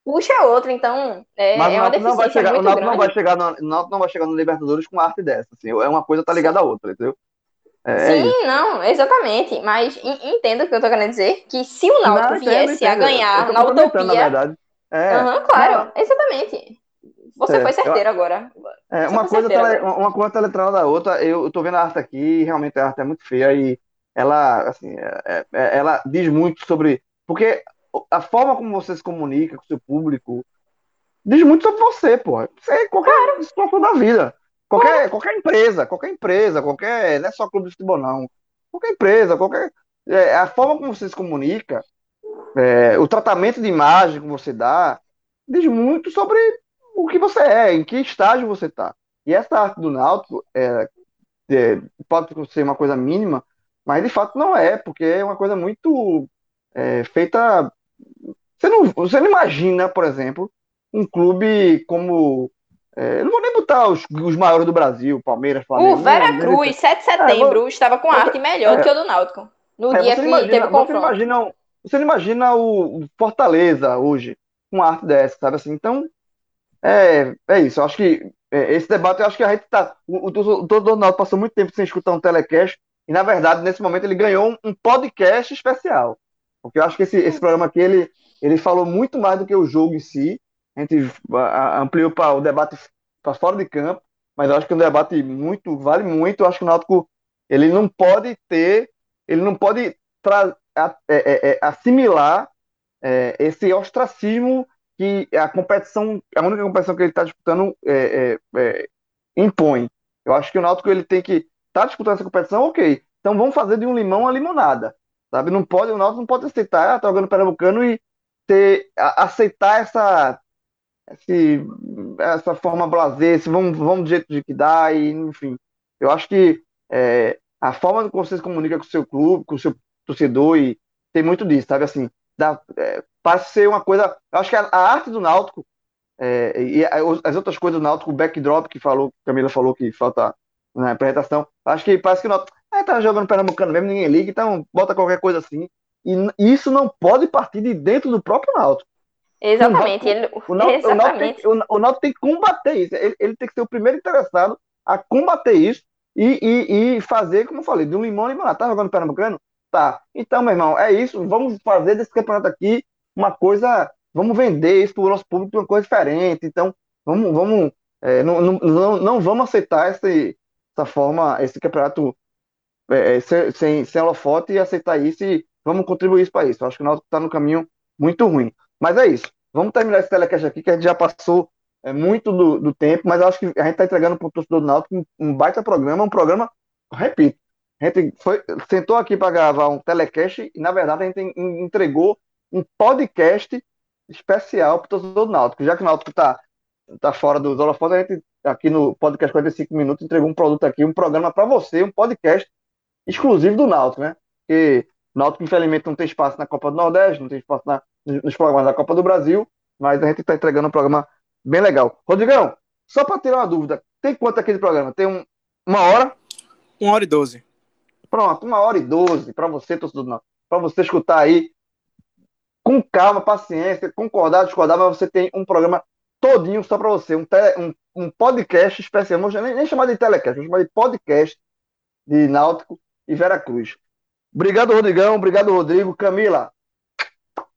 puxa a outra, então é, Mas é uma não vai chegar, o muito Náutico não grande. vai chegar no, Náutico não vai chegar no Libertadores com uma arte dessa, assim. É uma coisa tá ligada à outra, entendeu? É, é Sim, não, exatamente. Mas en- entenda o que eu tô querendo dizer, que se o Náutico Não, entendo, viesse a entendo. Ganhar na complementando, na utopia, verdade. É, aham, claro, exatamente. Você É, foi eu- certeiro agora. é, Você uma coisa, tá, agora. uma coisa tá letrada da outra. Eu, eu tô vendo a arte aqui realmente a arte é muito feia e ela, assim, é- é- ela diz muito sobre. Porque a forma como você se comunica com o seu público diz muito sobre você, pô. Isso é qualquer situação da vida. Qualquer, qualquer empresa, qualquer empresa, qualquer. Não é só clube de futebol, não. Qualquer empresa, qualquer. é, a forma como você se comunica, é, o tratamento de imagem que você dá, diz muito sobre o que você é, em que estágio você está. E essa arte do Náutico é, é, pode ser uma coisa mínima, mas de fato não é, porque é uma coisa muito é, feita. Você não, você não imagina, por exemplo, um clube como. é, eu não vou nem botar os, os maiores do Brasil, Palmeiras, Flamengo. O Vera não, Cruz, 7 de setembro, vou- estava com arte melhor do é. que o do Náutico. No É, dia que imagina, teve o você confronto. imagina, você não imagina o o Fortaleza hoje com arte dessa, sabe assim? Então, é, é isso. Eu acho que é, esse debate, eu acho que a gente tá. O, o, o torcedor do Náutico passou muito tempo sem escutar um telecast, e na verdade, nesse momento, ele ganhou um, um podcast especial. Porque eu acho que esse, esse programa aqui, ele, ele falou muito mais do que o jogo em si. A gente ampliou para o debate para fora de campo, mas eu acho que é um debate muito, vale muito. Eu acho que o Náutico ele não pode ter, ele não pode tra- é, é, é, assimilar esse ostracismo que a competição, a única competição que ele está disputando é, é, é, impõe. Eu acho que o Náutico ele tem que tá disputando essa competição, ok. Então vamos fazer de um limão a limonada, sabe? Não pode, o Náutico não pode aceitar, ah, tá jogando Pernambucano e ter, a- aceitar essa esse, essa forma blasé, esse vamos, vamos do jeito de que dá, e enfim. Eu acho que é, a forma como você se comunica com o seu clube, com o seu torcedor, e tem muito disso, sabe? Assim, dá, é, parece ser uma coisa. Eu acho que a, a arte do Náutico é, e as outras coisas do Náutico, o backdrop que falou, que a Camila falou que falta na apresentação, acho que parece que o Náutico ah, tá jogando Pernambucano mesmo, ninguém liga, então bota qualquer coisa assim. E n- isso não pode partir de dentro do próprio Náutico. Exatamente. Ele, O Náutico, o Náutico tem, exatamente. o, o Náutico tem que combater isso. Ele, ele tem que ser o primeiro interessado a combater isso e, e, e fazer, como eu falei, de um limão limonada. Tá jogando Pernambucano? Tá. Então, meu irmão, é isso. Vamos fazer desse campeonato aqui uma coisa. Vamos vender isso para o nosso público uma coisa diferente. Então, vamos, vamos, é, não, não, não, vamos aceitar esse, essa forma, esse campeonato é, é, sem, sem, holofote e aceitar isso e vamos contribuir para isso. Eu acho que o Náutico está no caminho muito ruim. Mas é isso. Vamos terminar esse telecast aqui, que a gente já passou é, muito do, do tempo, mas acho que a gente está entregando para o torcedor do Náutico um, um baita programa, um programa, repito, a gente foi, sentou aqui para gravar um telecast e, na verdade, a gente en- entregou um podcast especial para o torcedor do Náutico. Já que o Náutico está tá fora dos holofotes, a gente, aqui no podcast 45 Minutos, entregou um produto aqui, um programa para você, um podcast exclusivo do Náutico, né? Porque o Náutico, infelizmente, não tem espaço na Copa do Nordeste, não tem espaço na, nos programas da Copa do Brasil, mas a gente está entregando um programa bem legal. Rodrigão, só para tirar uma dúvida, tem quanto aqui de programa? Tem um, uma hora? Uma hora e doze. Pronto, uma hora e doze para você, torcedor do Náutico, para você escutar aí com calma, paciência, concordar, discordar, mas você tem um programa todinho só para você, um, tele, um, um podcast especial, não vou nem, nem chamar de telecast, vou chamar de podcast de Náutico e Veracruz. Obrigado, Rodrigão, obrigado, Rodrigo. Camila,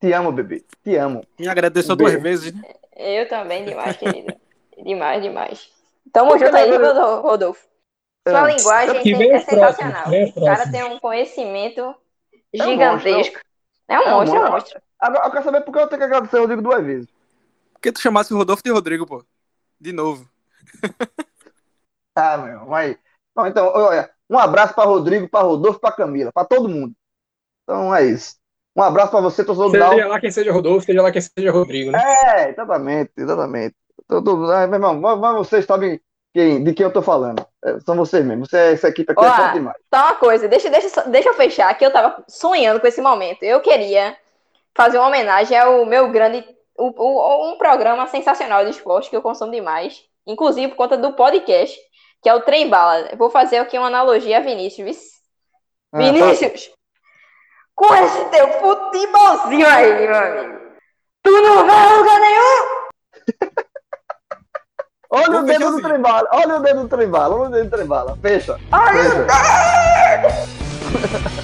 te amo, bebê, te amo. Me agradeço Um duas vezes, né? Eu também, demais, querido. demais, demais. Tamo junto aí, Rodolfo. Sua É. linguagem é os sensacional. O cara tem um conhecimento É um gigantesco. É um É um monstro, é um monstro. Agora, eu quero saber por que eu tenho que agradecer o Rodrigo duas vezes. Por que tu chamasse o Rodolfo de Rodrigo, pô? De novo. Ah, meu, vai. Bom, então, olha, um abraço para Rodrigo, para Rodolfo, para Camila, para todo mundo. Então é isso. Um abraço para você, torcedor do Náutico. Seja lá quem seja Rodolfo, seja lá quem seja Rodrigo, né? É, exatamente, exatamente. Todo, ah, meu irmão, mas- mas vocês sabem quem, de quem eu tô falando. É, são vocês mesmo. Você, essa equipe aqui é Ó, forte demais. Só uma coisa, deixa, deixa, deixa eu fechar, que eu tava sonhando com esse momento. Eu queria fazer uma homenagem ao meu grande. o- o- um programa sensacional de esporte que eu consumo demais, inclusive por conta do podcast, que é o Trem Bala. Eu Vou fazer aqui uma analogia a Vinícius. Ah, Vinícius! com esse teu futebolzinho aí, meu amigo. Tu não vai a lugar nenhum! Olha o dedo do trembala, olha o dedo do trembala, olha o dedo do trembala. Fecha. Olha o Fecha. dedo!